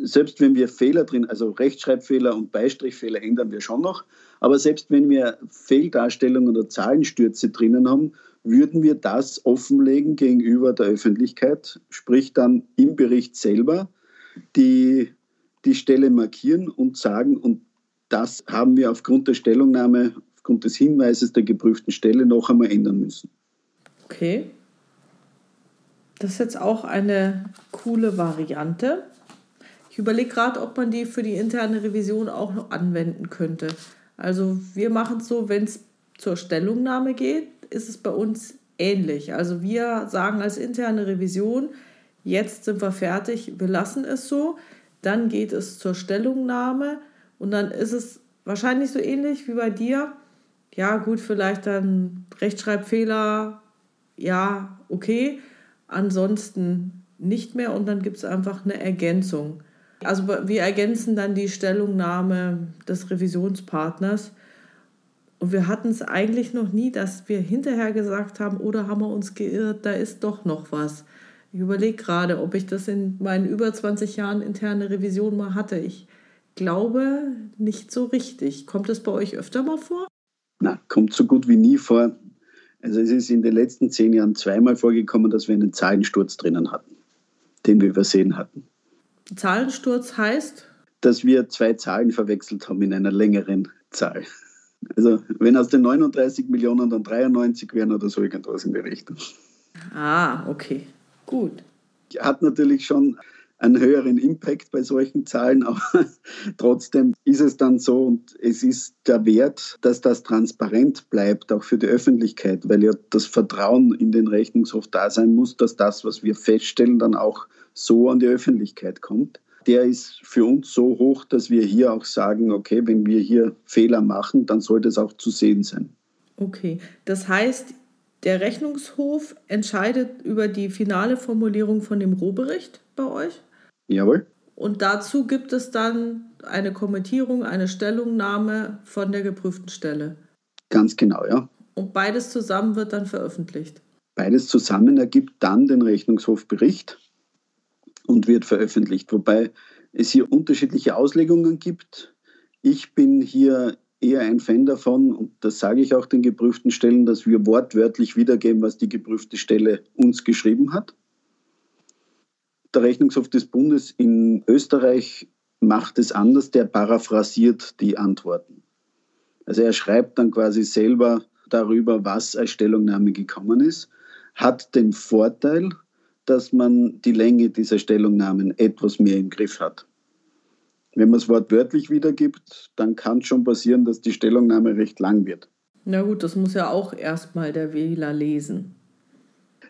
selbst wenn wir Fehler drin, also Rechtschreibfehler und Beistrichfehler ändern wir schon noch, aber selbst wenn wir Fehldarstellungen oder Zahlenstürze drinnen haben, würden wir das offenlegen gegenüber der Öffentlichkeit, sprich dann im Bericht selber die, die Stelle markieren und sagen, und das haben wir aufgrund der Stellungnahme, aufgrund des Hinweises der geprüften Stelle noch einmal ändern müssen. Okay. Das ist jetzt auch eine coole Variante. Ich überlege gerade, ob man die für die interne Revision auch noch anwenden könnte. Also wir machen es so, wenn es zur Stellungnahme geht, ist es bei uns ähnlich. Also wir sagen als interne Revision, jetzt sind wir fertig, wir lassen es so. Dann geht es zur Stellungnahme und dann ist es wahrscheinlich so ähnlich wie bei dir. Ja, gut, vielleicht dann Rechtschreibfehler, ja, okay. Ansonsten nicht mehr und dann gibt es einfach eine Ergänzung. Also wir ergänzen dann die Stellungnahme des Revisionspartners. Und wir hatten es eigentlich noch nie, dass wir hinterher gesagt haben, oder haben wir uns geirrt, da ist doch noch was. Ich überlege gerade, ob ich das in meinen über 20 Jahren interne Revision mal hatte. Ich glaube nicht so richtig. Kommt es bei euch öfter mal vor? Na, kommt so gut wie nie vor. Also es ist in den letzten zehn Jahren zweimal vorgekommen, dass wir einen Zahlensturz drinnen hatten, den wir übersehen hatten. Zahlensturz heißt? Dass wir zwei Zahlen verwechselt haben in einer längeren Zahl. Also wenn aus den 39 Millionen dann 93 wären oder so irgendwas in die Richtung. Ah, okay. Gut. Hat natürlich schon einen höheren Impact bei solchen Zahlen, aber trotzdem ist es dann so und es ist der Wert, dass das transparent bleibt, auch für die Öffentlichkeit, weil ja das Vertrauen in den Rechnungshof da sein muss, dass das, was wir feststellen, dann auch so an die Öffentlichkeit kommt. der ist für uns so hoch, dass wir hier auch sagen, okay, wenn wir hier Fehler machen, dann sollte es auch zu sehen sein. Okay, das heißt, der Rechnungshof entscheidet über die finale Formulierung von dem Rohbericht bei euch? Jawohl. Und dazu gibt es dann eine Kommentierung, eine Stellungnahme von der geprüften Stelle. Ganz genau, ja. Und beides zusammen wird dann veröffentlicht. Beides zusammen ergibt dann den Rechnungshofbericht und wird veröffentlicht, wobei es hier unterschiedliche Auslegungen gibt. Ich bin hier eher ein Fan davon, und das sage ich auch den geprüften Stellen, dass wir wortwörtlich wiedergeben, was die geprüfte Stelle uns geschrieben hat. Der Rechnungshof des Bundes in Österreich macht es anders, der paraphrasiert die Antworten. Also er schreibt dann quasi selber darüber, was als Stellungnahme gekommen ist, hat den Vorteil, dass man die Länge dieser Stellungnahmen etwas mehr im Griff hat. Wenn man es wortwörtlich wiedergibt, dann kann es schon passieren, dass die Stellungnahme recht lang wird. Na gut, das muss ja auch erstmal der Wähler lesen.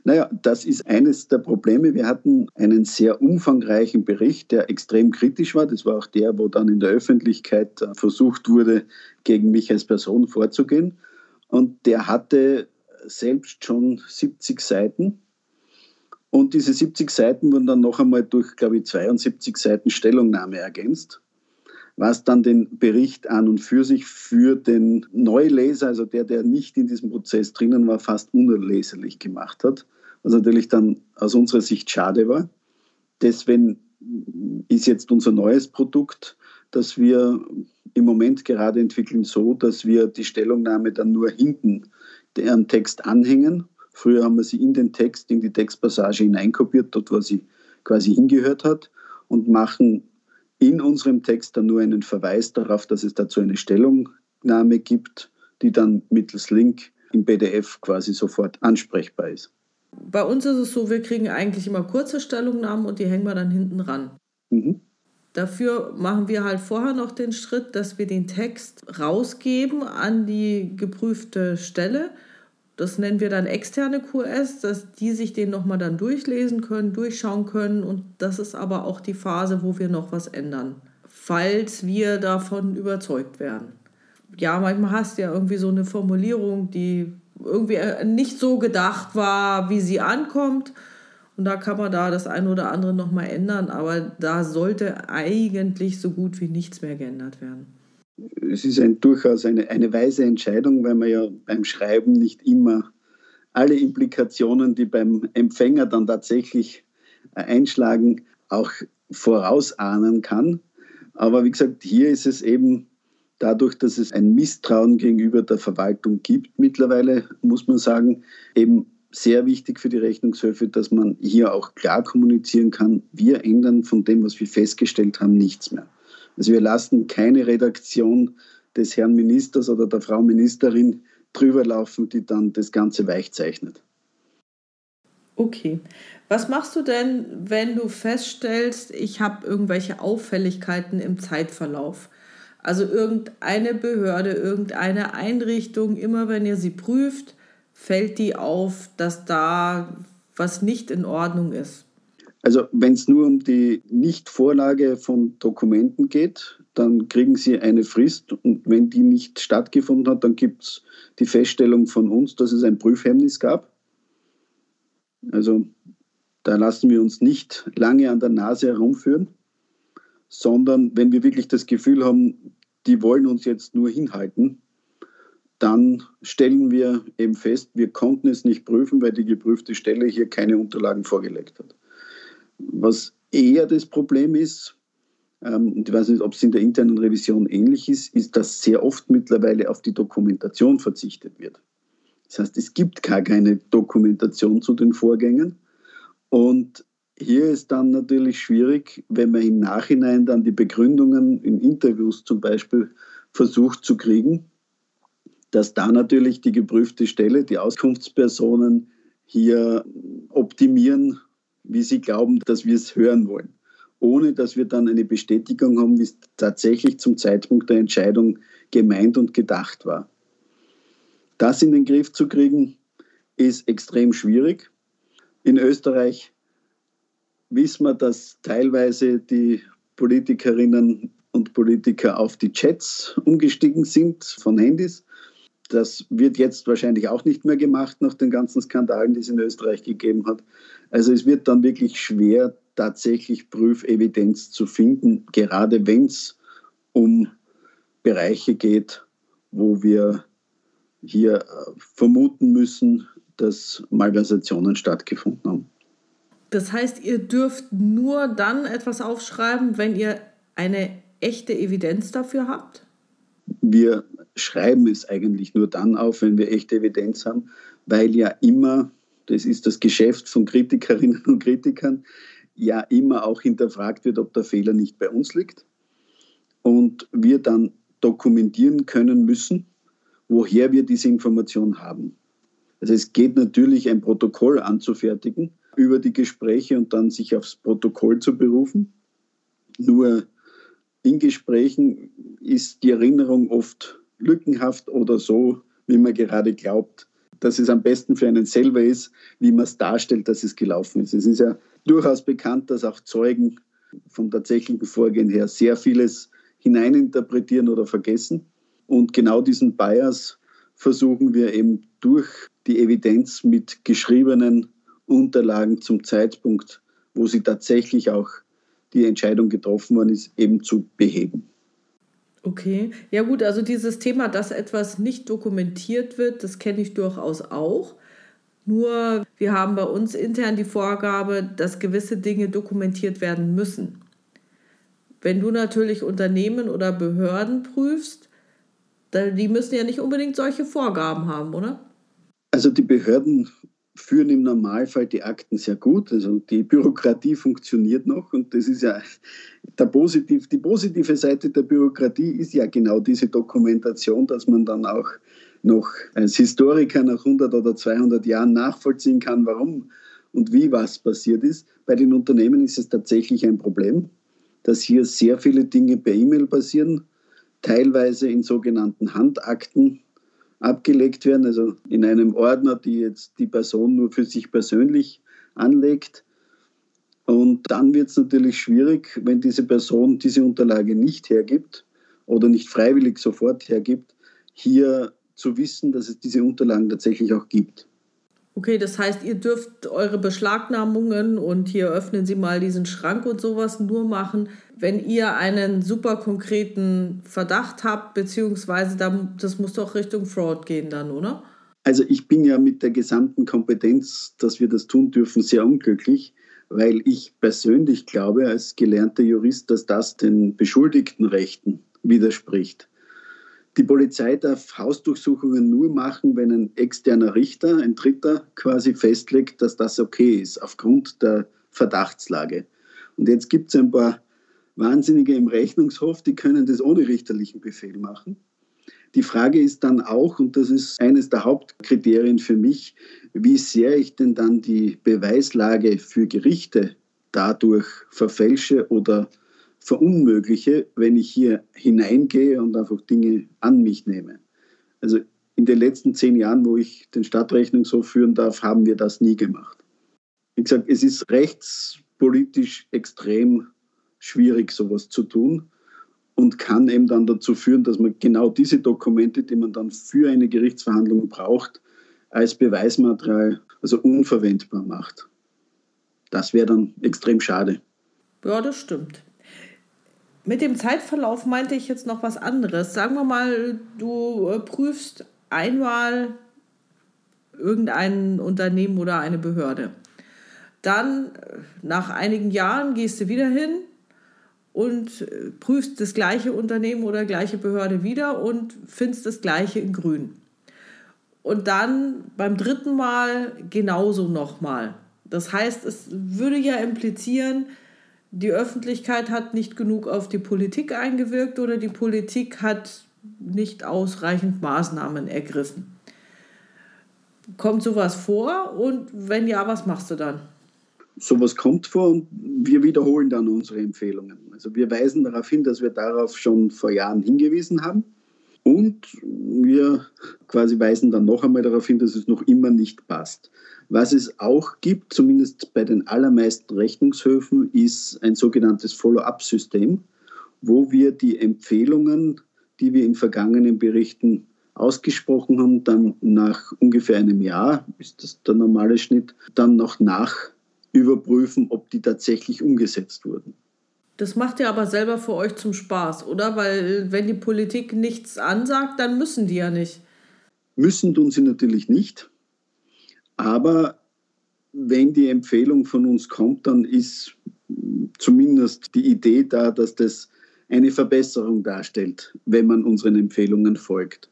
Naja, das ist eines der Probleme. Wir hatten einen sehr umfangreichen Bericht, der extrem kritisch war. Das war auch der, wo dann in der Öffentlichkeit versucht wurde, gegen mich als Person vorzugehen. Und der hatte selbst schon 70 Seiten. Und diese 70 Seiten wurden dann noch einmal durch, glaube ich, 72 Seiten Stellungnahme ergänzt, was dann den Bericht an und für sich für den Neuleser, also der, der nicht in diesem Prozess drinnen war, fast unerleserlich gemacht hat, was natürlich dann aus unserer Sicht schade war. Deswegen ist jetzt unser neues Produkt, das wir im Moment gerade entwickeln, so, dass wir die Stellungnahme dann nur hinten am Text anhängen Früher haben wir sie in den Text, in die Textpassage hineinkopiert, dort wo sie quasi hingehört hat und machen in unserem Text dann nur einen Verweis darauf, dass es dazu eine Stellungnahme gibt, die dann mittels Link im PDF quasi sofort ansprechbar ist. Bei uns ist es so, wir kriegen eigentlich immer kurze Stellungnahmen und die hängen wir dann hinten ran. Mhm. Dafür machen wir halt vorher noch den Schritt, dass wir den Text rausgeben an die geprüfte Stelle das nennen wir dann externe QS, dass die sich den nochmal dann durchlesen können, durchschauen können. Und das ist aber auch die Phase, wo wir noch was ändern, falls wir davon überzeugt werden. Ja, manchmal hast du ja irgendwie so eine Formulierung, die irgendwie nicht so gedacht war, wie sie ankommt. Und da kann man da das eine oder andere nochmal ändern, aber da sollte eigentlich so gut wie nichts mehr geändert werden es ist ein, durchaus eine, eine weise Entscheidung, weil man ja beim Schreiben nicht immer alle Implikationen, die beim Empfänger dann tatsächlich äh, einschlagen, auch vorausahnen kann. Aber wie gesagt, hier ist es eben dadurch, dass es ein Misstrauen gegenüber der Verwaltung gibt mittlerweile, muss man sagen, eben sehr wichtig für die Rechnungshöfe, dass man hier auch klar kommunizieren kann, wir ändern von dem, was wir festgestellt haben, nichts mehr. Also wir lassen keine Redaktion des Herrn Ministers oder der Frau Ministerin drüber laufen, die dann das Ganze weichzeichnet. Okay. Was machst du denn, wenn du feststellst, ich habe irgendwelche Auffälligkeiten im Zeitverlauf? Also irgendeine Behörde, irgendeine Einrichtung, immer wenn ihr sie prüft, fällt die auf, dass da was nicht in Ordnung ist. Also wenn es nur um die Nichtvorlage von Dokumenten geht, dann kriegen Sie eine Frist und wenn die nicht stattgefunden hat, dann gibt es die Feststellung von uns, dass es ein Prüfhemmnis gab. Also da lassen wir uns nicht lange an der Nase herumführen, sondern wenn wir wirklich das Gefühl haben, die wollen uns jetzt nur hinhalten, dann stellen wir eben fest, wir konnten es nicht prüfen, weil die geprüfte Stelle hier keine Unterlagen vorgelegt hat. Was eher das Problem ist, ähm, und ich weiß nicht, ob es in der internen Revision ähnlich ist, ist, dass sehr oft mittlerweile auf die Dokumentation verzichtet wird. Das heißt, es gibt gar keine Dokumentation zu den Vorgängen. Und hier ist dann natürlich schwierig, wenn man im Nachhinein dann die Begründungen in Interviews zum Beispiel versucht zu kriegen, dass da natürlich die geprüfte Stelle, die Auskunftspersonen hier optimieren wie sie glauben, dass wir es hören wollen, ohne dass wir dann eine Bestätigung haben, wie es tatsächlich zum Zeitpunkt der Entscheidung gemeint und gedacht war. Das in den Griff zu kriegen, ist extrem schwierig. In Österreich wissen wir, dass teilweise die Politikerinnen und Politiker auf die Chats umgestiegen sind von Handys. Das wird jetzt wahrscheinlich auch nicht mehr gemacht nach den ganzen Skandalen, die es in Österreich gegeben hat. Also es wird dann wirklich schwer, tatsächlich Prüfevidenz zu finden, gerade wenn es um Bereiche geht, wo wir hier äh, vermuten müssen, dass Malversationen stattgefunden haben. Das heißt, ihr dürft nur dann etwas aufschreiben, wenn ihr eine echte Evidenz dafür habt? Wir schreiben es eigentlich nur dann auf, wenn wir echte Evidenz haben, weil ja immer, das ist das Geschäft von Kritikerinnen und Kritikern, ja immer auch hinterfragt wird, ob der Fehler nicht bei uns liegt. Und wir dann dokumentieren können müssen, woher wir diese Information haben. Also es geht natürlich, ein Protokoll anzufertigen über die Gespräche und dann sich aufs Protokoll zu berufen. Nur in Gesprächen ist die Erinnerung oft lückenhaft oder so, wie man gerade glaubt, dass es am besten für einen selber ist, wie man es darstellt, dass es gelaufen ist. Es ist ja durchaus bekannt, dass auch Zeugen vom tatsächlichen Vorgehen her sehr vieles hineininterpretieren oder vergessen. Und genau diesen Bias versuchen wir eben durch die Evidenz mit geschriebenen Unterlagen zum Zeitpunkt, wo sie tatsächlich auch die Entscheidung getroffen worden ist, eben zu beheben. Okay, ja gut, also dieses Thema, dass etwas nicht dokumentiert wird, das kenne ich durchaus auch. Nur wir haben bei uns intern die Vorgabe, dass gewisse Dinge dokumentiert werden müssen. Wenn du natürlich Unternehmen oder Behörden prüfst, die müssen ja nicht unbedingt solche Vorgaben haben, oder? Also die Behörden führen im Normalfall die Akten sehr gut. Also die Bürokratie funktioniert noch und das ist ja der positiv, die positive Seite der Bürokratie ist ja genau diese Dokumentation, dass man dann auch noch als Historiker nach 100 oder 200 Jahren nachvollziehen kann, warum und wie was passiert ist. Bei den Unternehmen ist es tatsächlich ein Problem, dass hier sehr viele Dinge per E-Mail passieren, teilweise in sogenannten Handakten abgelegt werden, also in einem Ordner, die jetzt die Person nur für sich persönlich anlegt. Und dann wird es natürlich schwierig, wenn diese Person diese Unterlage nicht hergibt oder nicht freiwillig sofort hergibt, hier zu wissen, dass es diese Unterlagen tatsächlich auch gibt. Okay, das heißt, ihr dürft eure Beschlagnahmungen und hier öffnen Sie mal diesen Schrank und sowas nur machen, wenn ihr einen super konkreten Verdacht habt, beziehungsweise das muss doch Richtung Fraud gehen dann, oder? Also ich bin ja mit der gesamten Kompetenz, dass wir das tun dürfen, sehr unglücklich, weil ich persönlich glaube, als gelernter Jurist, dass das den Beschuldigtenrechten widerspricht. Die Polizei darf Hausdurchsuchungen nur machen, wenn ein externer Richter, ein Dritter, quasi festlegt, dass das okay ist, aufgrund der Verdachtslage. Und jetzt gibt es ein paar Wahnsinnige im Rechnungshof, die können das ohne richterlichen Befehl machen. Die Frage ist dann auch, und das ist eines der Hauptkriterien für mich, wie sehr ich denn dann die Beweislage für Gerichte dadurch verfälsche oder verunmögliche, wenn ich hier hineingehe und einfach Dinge an mich nehme. Also in den letzten zehn Jahren, wo ich den Stadtrechnungshof führen darf, haben wir das nie gemacht. Wie gesagt, es ist rechtspolitisch extrem schwierig, sowas zu tun und kann eben dann dazu führen, dass man genau diese Dokumente, die man dann für eine Gerichtsverhandlung braucht, als Beweismaterial, also unverwendbar macht. Das wäre dann extrem schade. Ja, das stimmt. Mit dem Zeitverlauf meinte ich jetzt noch was anderes. Sagen wir mal, du äh, prüfst einmal irgendein Unternehmen oder eine Behörde. Dann, äh, nach einigen Jahren, gehst du wieder hin und äh, prüfst das gleiche Unternehmen oder gleiche Behörde wieder und findest das gleiche in grün. Und dann beim dritten Mal genauso nochmal. Das heißt, es würde ja implizieren, die Öffentlichkeit hat nicht genug auf die Politik eingewirkt oder die Politik hat nicht ausreichend Maßnahmen ergriffen. Kommt sowas vor und wenn ja, was machst du dann? Sowas kommt vor und wir wiederholen dann unsere Empfehlungen. Also wir weisen darauf hin, dass wir darauf schon vor Jahren hingewiesen haben. Und wir quasi weisen dann noch einmal darauf hin, dass es noch immer nicht passt. Was es auch gibt, zumindest bei den allermeisten Rechnungshöfen, ist ein sogenanntes Follow-up-System, wo wir die Empfehlungen, die wir in vergangenen Berichten ausgesprochen haben, dann nach ungefähr einem Jahr, ist das der normale Schnitt, dann noch nach überprüfen, ob die tatsächlich umgesetzt wurden. Das macht ihr aber selber für euch zum Spaß, oder? Weil wenn die Politik nichts ansagt, dann müssen die ja nicht. Müssen tun sie natürlich nicht. Aber wenn die Empfehlung von uns kommt, dann ist zumindest die Idee da, dass das eine Verbesserung darstellt, wenn man unseren Empfehlungen folgt.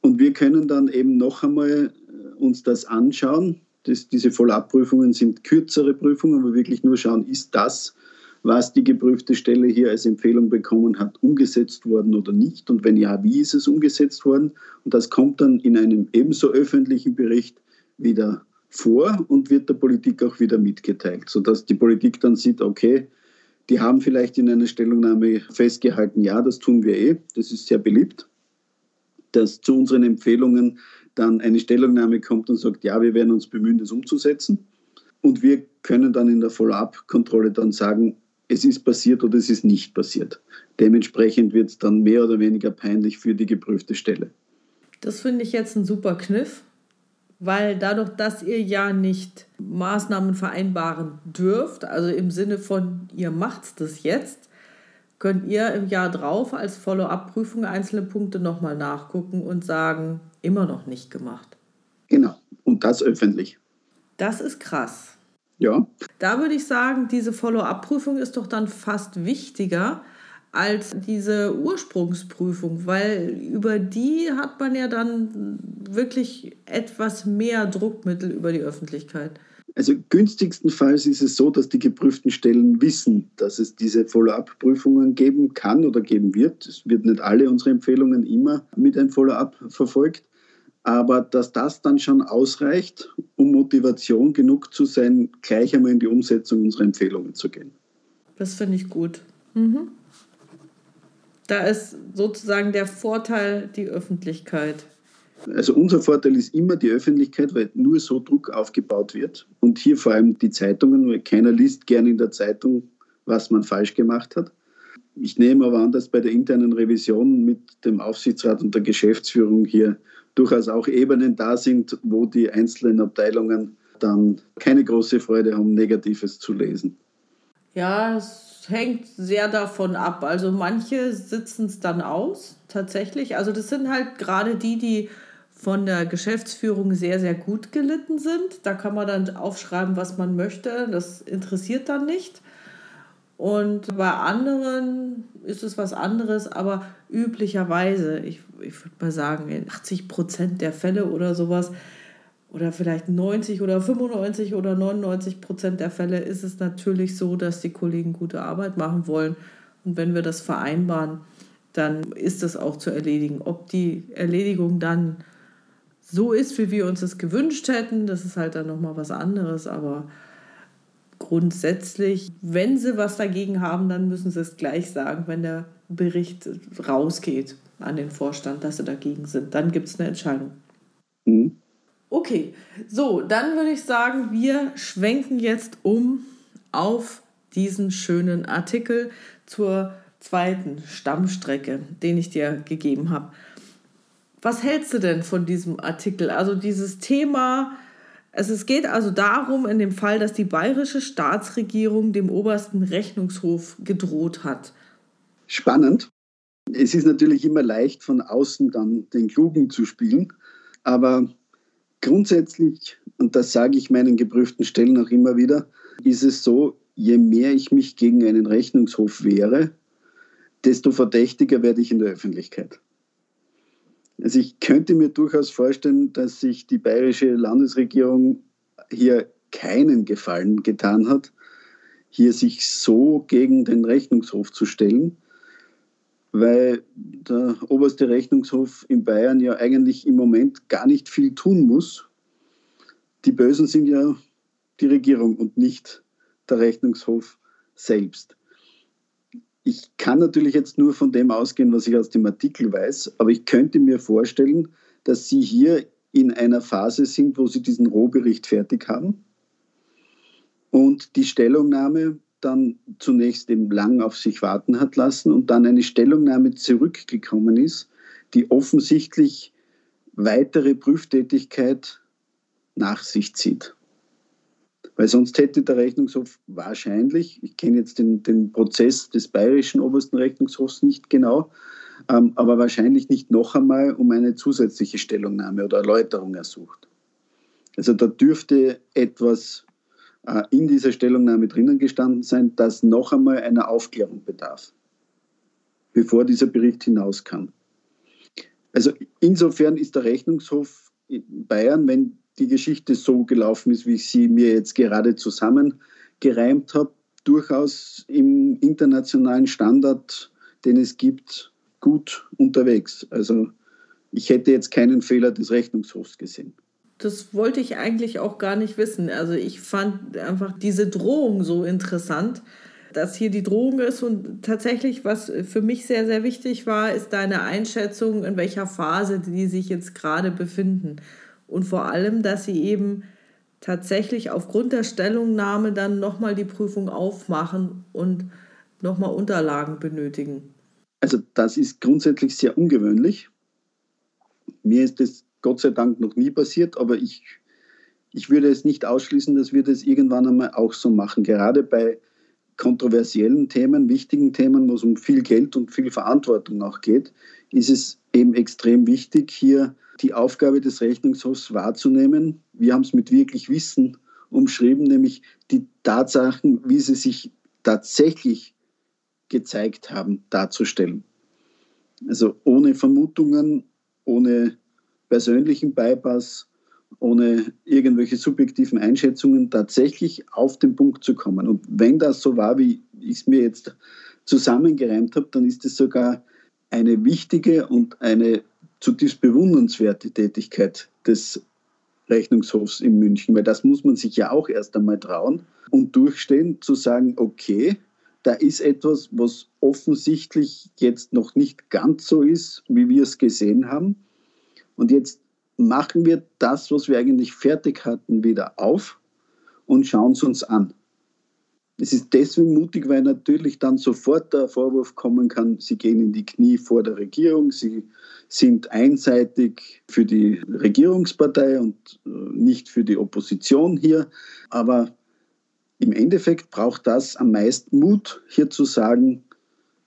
Und wir können dann eben noch einmal uns das anschauen. Das, diese Vollabprüfungen sind kürzere Prüfungen, wir wirklich nur schauen, ist das, was die geprüfte Stelle hier als Empfehlung bekommen hat, umgesetzt worden oder nicht? Und wenn ja, wie ist es umgesetzt worden? Und das kommt dann in einem ebenso öffentlichen Bericht wieder vor und wird der Politik auch wieder mitgeteilt, sodass die Politik dann sieht, okay, die haben vielleicht in einer Stellungnahme festgehalten, ja, das tun wir eh, das ist sehr beliebt, dass zu unseren Empfehlungen dann eine Stellungnahme kommt und sagt, ja, wir werden uns bemühen, das umzusetzen. Und wir können dann in der Follow-up-Kontrolle dann sagen, es ist passiert oder es ist nicht passiert. Dementsprechend wird es dann mehr oder weniger peinlich für die geprüfte Stelle. Das finde ich jetzt ein super Kniff, weil dadurch, dass ihr ja nicht Maßnahmen vereinbaren dürft, also im Sinne von ihr macht das jetzt, könnt ihr im Jahr drauf als Follow-up-Prüfung einzelne Punkte nochmal nachgucken und sagen, immer noch nicht gemacht. Genau, und das öffentlich. Das ist krass. Ja. Da würde ich sagen, diese Follow-up-Prüfung ist doch dann fast wichtiger als diese Ursprungsprüfung, weil über die hat man ja dann wirklich etwas mehr Druckmittel über die Öffentlichkeit. Also günstigstenfalls ist es so, dass die geprüften Stellen wissen, dass es diese Follow-up-Prüfungen geben kann oder geben wird. Es wird nicht alle unsere Empfehlungen immer mit einem Follow-up verfolgt aber dass das dann schon ausreicht, um Motivation genug zu sein, gleich einmal in die Umsetzung unserer Empfehlungen zu gehen. Das finde ich gut. Mhm. Da ist sozusagen der Vorteil die Öffentlichkeit. Also unser Vorteil ist immer die Öffentlichkeit, weil nur so Druck aufgebaut wird. Und hier vor allem die Zeitungen, weil keiner liest gerne in der Zeitung, was man falsch gemacht hat. Ich nehme aber an, dass bei der internen Revision mit dem Aufsichtsrat und der Geschäftsführung hier durchaus auch Ebenen da sind, wo die einzelnen Abteilungen dann keine große Freude haben, Negatives zu lesen. Ja, es hängt sehr davon ab. Also manche sitzen es dann aus, tatsächlich. Also das sind halt gerade die, die von der Geschäftsführung sehr, sehr gut gelitten sind. Da kann man dann aufschreiben, was man möchte. Das interessiert dann nicht. Und bei anderen ist es was anderes, aber üblicherweise, ich, ich würde mal sagen, in 80 Prozent der Fälle oder sowas, oder vielleicht 90 oder 95 oder 99 Prozent der Fälle ist es natürlich so, dass die Kollegen gute Arbeit machen wollen. Und wenn wir das vereinbaren, dann ist das auch zu erledigen. Ob die Erledigung dann so ist, wie wir uns das gewünscht hätten, das ist halt dann nochmal was anderes, aber grundsätzlich, wenn sie was dagegen haben, dann müssen sie es gleich sagen, wenn der Bericht rausgeht an den Vorstand, dass sie dagegen sind. Dann gibt es eine Entscheidung. Mhm. Okay, so, dann würde ich sagen, wir schwenken jetzt um auf diesen schönen Artikel zur zweiten Stammstrecke, den ich dir gegeben habe. Was hältst du denn von diesem Artikel? Also dieses Thema also es geht also darum, in dem Fall, dass die bayerische Staatsregierung dem obersten Rechnungshof gedroht hat. Spannend. Es ist natürlich immer leicht, von außen dann den Klugen zu spielen, aber grundsätzlich, und das sage ich meinen geprüften Stellen auch immer wieder, ist es so, je mehr ich mich gegen einen Rechnungshof wehre, desto verdächtiger werde ich in der Öffentlichkeit. Also ich könnte mir durchaus vorstellen, dass sich die bayerische Landesregierung hier keinen Gefallen getan hat, hier sich so gegen den Rechnungshof zu stellen, weil der oberste Rechnungshof in Bayern ja eigentlich im Moment gar nicht viel tun muss. Die Bösen sind ja die Regierung und nicht der Rechnungshof selbst. Ich kann natürlich jetzt nur von dem ausgehen, was ich aus dem Artikel weiß, aber ich könnte mir vorstellen, dass Sie hier in einer Phase sind, wo Sie diesen Rohbericht fertig haben und die Stellungnahme dann zunächst eben lang auf sich warten hat lassen und dann eine Stellungnahme zurückgekommen ist, die offensichtlich weitere Prüftätigkeit nach sich zieht. Weil sonst hätte der Rechnungshof wahrscheinlich, ich kenne jetzt den, den Prozess des bayerischen obersten Rechnungshofs nicht genau, ähm, aber wahrscheinlich nicht noch einmal um eine zusätzliche Stellungnahme oder Erläuterung ersucht. Also da dürfte etwas äh, in dieser Stellungnahme drinnen gestanden sein, das noch einmal einer Aufklärung bedarf, bevor dieser Bericht hinaus kann. Also insofern ist der Rechnungshof in Bayern, wenn die Geschichte so gelaufen ist, wie ich sie mir jetzt gerade zusammengereimt habe, durchaus im internationalen Standard, den es gibt, gut unterwegs. Also ich hätte jetzt keinen Fehler des Rechnungshofs gesehen. Das wollte ich eigentlich auch gar nicht wissen. Also ich fand einfach diese Drohung so interessant, dass hier die Drohung ist. Und tatsächlich, was für mich sehr, sehr wichtig war, ist deine Einschätzung, in welcher Phase die sich jetzt gerade befinden und vor allem, dass sie eben tatsächlich aufgrund der Stellungnahme dann nochmal die Prüfung aufmachen und nochmal Unterlagen benötigen. Also das ist grundsätzlich sehr ungewöhnlich. Mir ist das Gott sei Dank noch nie passiert, aber ich, ich würde es nicht ausschließen, dass wir das irgendwann einmal auch so machen. Gerade bei kontroversiellen Themen, wichtigen Themen, wo es um viel Geld und viel Verantwortung auch geht, ist es eben extrem wichtig, hier die Aufgabe des Rechnungshofs wahrzunehmen. Wir haben es mit wirklich Wissen umschrieben, nämlich die Tatsachen, wie sie sich tatsächlich gezeigt haben, darzustellen. Also ohne Vermutungen, ohne persönlichen Bypass, ohne irgendwelche subjektiven Einschätzungen tatsächlich auf den Punkt zu kommen. Und wenn das so war, wie ich es mir jetzt zusammengereimt habe, dann ist es sogar eine wichtige und eine zutiefst bewundernswerte Tätigkeit des Rechnungshofs in München, weil das muss man sich ja auch erst einmal trauen und durchstehen, zu sagen, okay, da ist etwas, was offensichtlich jetzt noch nicht ganz so ist, wie wir es gesehen haben. Und jetzt machen wir das, was wir eigentlich fertig hatten, wieder auf und schauen es uns an. Es ist deswegen mutig, weil natürlich dann sofort der Vorwurf kommen kann, sie gehen in die Knie vor der Regierung, sie sind einseitig für die Regierungspartei und äh, nicht für die Opposition hier. Aber im Endeffekt braucht das am meisten Mut, hier zu sagen,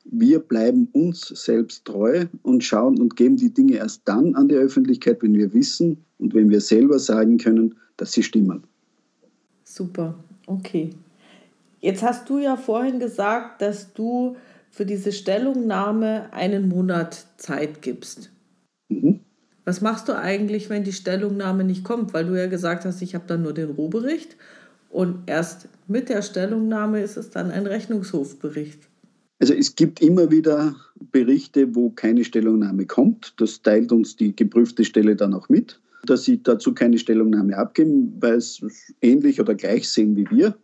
wir bleiben uns selbst treu und schauen und geben die Dinge erst dann an die Öffentlichkeit, wenn wir wissen und wenn wir selber sagen können, dass sie stimmen. Super, okay. Jetzt hast du ja vorhin gesagt, dass du für diese Stellungnahme einen Monat Zeit gibst. Mhm. Was machst du eigentlich, wenn die Stellungnahme nicht kommt? Weil du ja gesagt hast, ich habe dann nur den Rohbericht und erst mit der Stellungnahme ist es dann ein Rechnungshofbericht. Also es gibt immer wieder Berichte, wo keine Stellungnahme kommt. Das teilt uns die geprüfte Stelle dann auch mit, dass sie dazu keine Stellungnahme abgeben, weil es ähnlich oder gleich sehen wie wir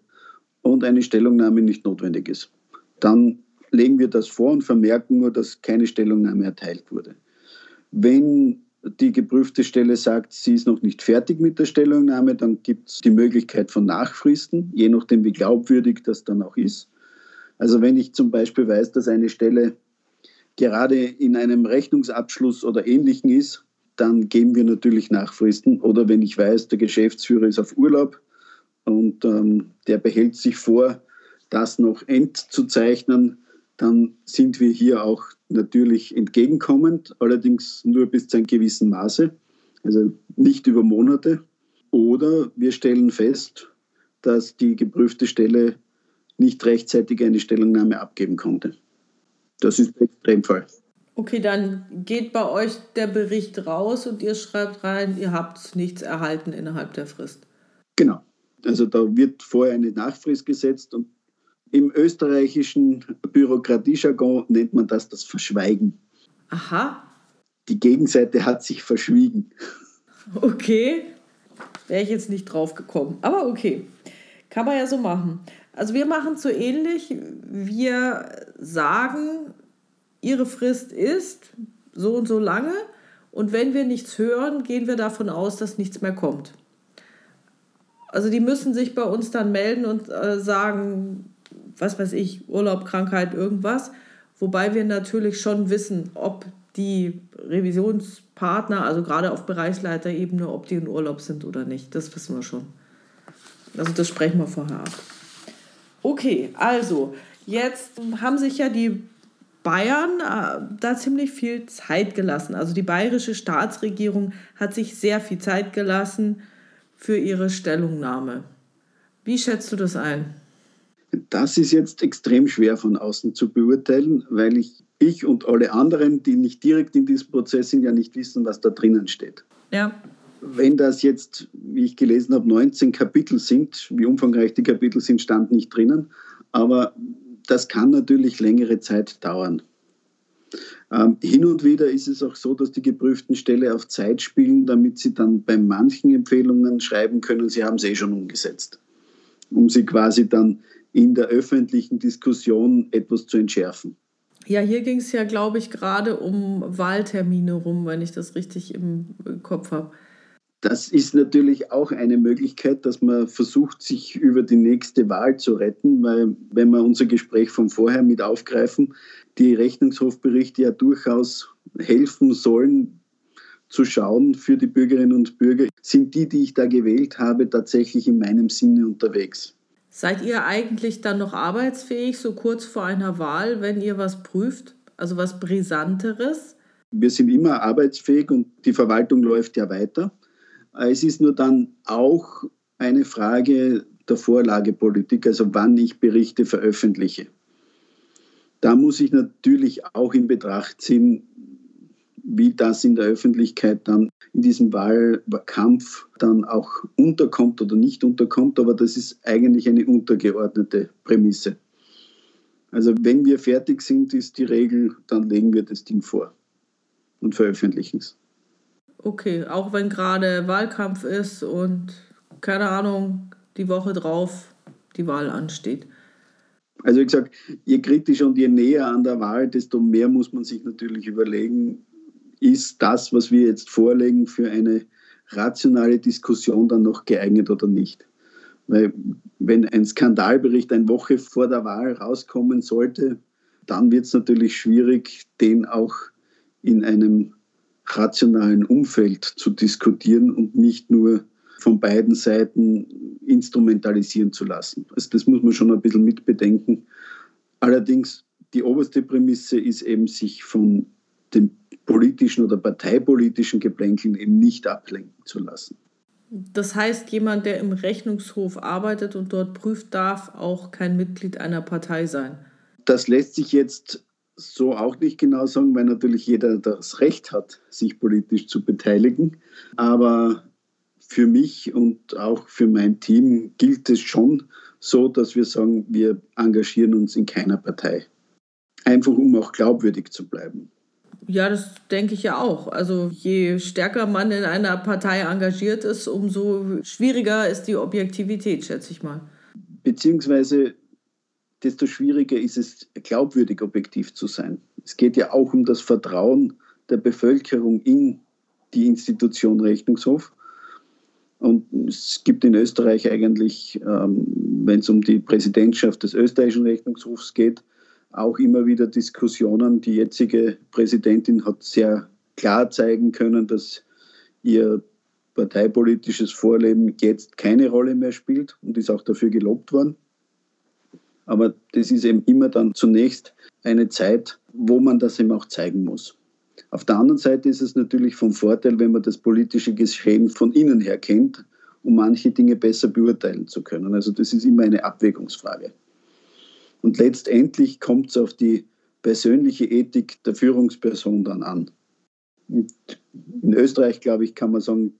und eine Stellungnahme nicht notwendig ist. Dann legen wir das vor und vermerken nur, dass keine Stellungnahme erteilt wurde. Wenn die geprüfte Stelle sagt, sie ist noch nicht fertig mit der Stellungnahme, dann gibt es die Möglichkeit von Nachfristen, je nachdem, wie glaubwürdig das dann auch ist. Also wenn ich zum Beispiel weiß, dass eine Stelle gerade in einem Rechnungsabschluss oder ähnlichen ist, dann geben wir natürlich Nachfristen. Oder wenn ich weiß, der Geschäftsführer ist auf Urlaub, und ähm, der behält sich vor, das noch endzuzeichnen, dann sind wir hier auch natürlich entgegenkommend, allerdings nur bis zu einem gewissen Maße, also nicht über Monate. Oder wir stellen fest, dass die geprüfte Stelle nicht rechtzeitig eine Stellungnahme abgeben konnte. Das ist der Extremfall. Okay, dann geht bei euch der Bericht raus und ihr schreibt rein, ihr habt nichts erhalten innerhalb der Frist. Genau. Also da wird vorher eine Nachfrist gesetzt und im österreichischen Bürokratiejargon nennt man das das Verschweigen. Aha. Die Gegenseite hat sich verschwiegen. Okay. Wäre ich jetzt nicht drauf gekommen. Aber okay. Kann man ja so machen. Also wir machen es so ähnlich. Wir sagen, ihre Frist ist so und so lange. Und wenn wir nichts hören, gehen wir davon aus, dass nichts mehr kommt. Also die müssen sich bei uns dann melden und äh, sagen, was weiß ich, Urlaub, Krankheit, irgendwas. Wobei wir natürlich schon wissen, ob die Revisionspartner, also gerade auf Bereichsleiterebene, ob die in Urlaub sind oder nicht. Das wissen wir schon. Also das sprechen wir vorher ab. Okay, also jetzt haben sich ja die Bayern äh, da ziemlich viel Zeit gelassen. Also die bayerische Staatsregierung hat sich sehr viel Zeit gelassen für ihre Stellungnahme. Wie schätzt du das ein? Das ist jetzt extrem schwer von außen zu beurteilen, weil ich, ich und alle anderen, die nicht direkt in diesem Prozess sind, ja nicht wissen, was da drinnen steht. Ja. Wenn das jetzt, wie ich gelesen habe, 19 Kapitel sind, wie umfangreich die Kapitel sind, stand nicht drinnen, aber das kann natürlich längere Zeit dauern. Ähm, hin und wieder ist es auch so, dass die geprüften Stelle auf Zeit spielen, damit sie dann bei manchen Empfehlungen schreiben können, sie haben es eh schon umgesetzt, um sie quasi dann in der öffentlichen Diskussion etwas zu entschärfen. Ja, hier ging es ja, glaube ich, gerade um Wahltermine rum, wenn ich das richtig im Kopf habe. Das ist natürlich auch eine Möglichkeit, dass man versucht, sich über die nächste Wahl zu retten, weil wenn wir unser Gespräch von vorher mit aufgreifen, die Rechnungshofberichte ja durchaus helfen sollen, zu schauen für die Bürgerinnen und Bürger, sind die, die ich da gewählt habe, tatsächlich in meinem Sinne unterwegs. Seid ihr eigentlich dann noch arbeitsfähig, so kurz vor einer Wahl, wenn ihr was prüft? Also was Brisanteres? Wir sind immer arbeitsfähig und die Verwaltung läuft ja weiter. Es ist nur dann auch eine Frage der Vorlagepolitik, also wann ich Berichte veröffentliche. Da muss ich natürlich auch in Betracht ziehen, wie das in der Öffentlichkeit dann in diesem Wahlkampf dann auch unterkommt oder nicht unterkommt, aber das ist eigentlich eine untergeordnete Prämisse. Also wenn wir fertig sind, ist die Regel, dann legen wir das Ding vor und veröffentlichen es. Okay, auch wenn gerade Wahlkampf ist und keine Ahnung, die Woche drauf die Wahl ansteht. Also wie gesagt, je kritischer und je näher an der Wahl, desto mehr muss man sich natürlich überlegen, ist das, was wir jetzt vorlegen, für eine rationale Diskussion dann noch geeignet oder nicht. Weil wenn ein Skandalbericht eine Woche vor der Wahl rauskommen sollte, dann wird es natürlich schwierig, den auch in einem rationalen Umfeld zu diskutieren und nicht nur von beiden Seiten instrumentalisieren zu lassen. Also das muss man schon ein bisschen mitbedenken. Allerdings, die oberste Prämisse ist eben, sich von dem politischen oder parteipolitischen Geplänkeln eben nicht ablenken zu lassen. Das heißt, jemand, der im Rechnungshof arbeitet und dort prüft, darf auch kein Mitglied einer Partei sein. Das lässt sich jetzt so auch nicht genau sagen, weil natürlich jeder das Recht hat, sich politisch zu beteiligen. Aber für mich und auch für mein Team gilt es schon so, dass wir sagen, wir engagieren uns in keiner Partei. Einfach um auch glaubwürdig zu bleiben. Ja, das denke ich ja auch. Also je stärker man in einer Partei engagiert ist, umso schwieriger ist die Objektivität, schätze ich mal. Beziehungsweise desto schwieriger ist es, glaubwürdig objektiv zu sein. Es geht ja auch um das Vertrauen der Bevölkerung in die Institution Rechnungshof. Und es gibt in Österreich eigentlich, ähm, wenn es um die Präsidentschaft des österreichischen Rechnungshofs geht, auch immer wieder Diskussionen. Die jetzige Präsidentin hat sehr klar zeigen können, dass ihr parteipolitisches Vorleben jetzt keine Rolle mehr spielt und ist auch dafür gelobt worden. Aber das ist eben immer dann zunächst eine Zeit, wo man das eben auch zeigen muss. Auf der anderen Seite ist es natürlich vom Vorteil, wenn man das politische Geschehen von innen her kennt, um manche Dinge besser beurteilen zu können. Also das ist immer eine Abwägungsfrage. Und letztendlich kommt es auf die persönliche Ethik der Führungsperson dann an. In Österreich, glaube ich, kann man sagen,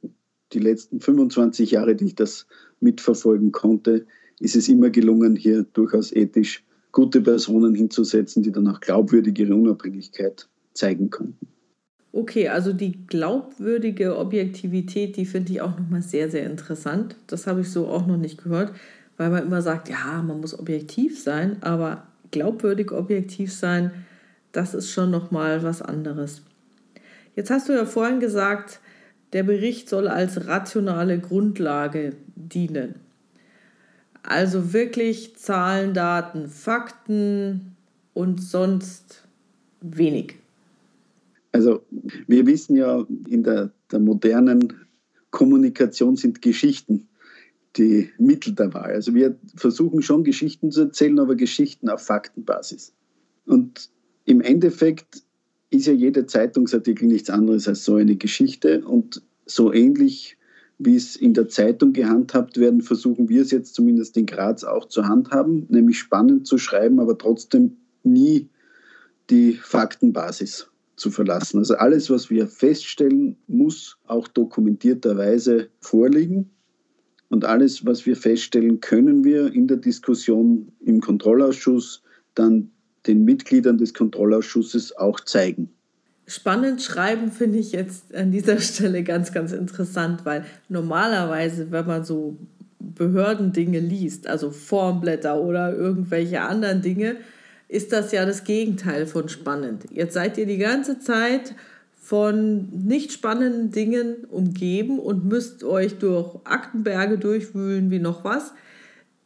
die letzten 25 Jahre, die ich das mitverfolgen konnte, ist es immer gelungen, hier durchaus ethisch gute Personen hinzusetzen, die dann auch glaubwürdig ihre Unabhängigkeit zeigen konnten. Okay, also die glaubwürdige Objektivität, die finde ich auch nochmal sehr, sehr interessant. Das habe ich so auch noch nicht gehört. weil man immer sagt, ja, man muss objektiv sein, aber glaubwürdig objektiv sein, das ist schon noch mal was anderes. Jetzt hast du ja vorhin gesagt, der Bericht soll als rationale Grundlage dienen. Also wirklich Zahlen, Daten, Fakten und sonst wenig. Also wir wissen ja, in der, der modernen Kommunikation sind Geschichten die Mittel der Wahl. Also wir versuchen schon Geschichten zu erzählen, aber Geschichten auf Faktenbasis. Und im Endeffekt ist ja jeder Zeitungsartikel nichts anderes als so eine Geschichte und so ähnlich wie es in der Zeitung gehandhabt werden, versuchen wir es jetzt zumindest in Graz auch zu handhaben, nämlich spannend zu schreiben, aber trotzdem nie die Faktenbasis zu verlassen. Also alles, was wir feststellen, muss auch dokumentierterweise vorliegen. Und alles, was wir feststellen, können wir in der Diskussion im Kontrollausschuss dann den Mitgliedern des Kontrollausschusses auch zeigen. Spannend schreiben finde ich jetzt an dieser Stelle ganz, ganz interessant, weil normalerweise, wenn man so Behördendinge liest, also Formblätter oder irgendwelche anderen Dinge, ist das ja das Gegenteil von spannend. Jetzt seid ihr die ganze Zeit von nicht spannenden Dingen umgeben und müsst euch durch Aktenberge durchwühlen wie noch was.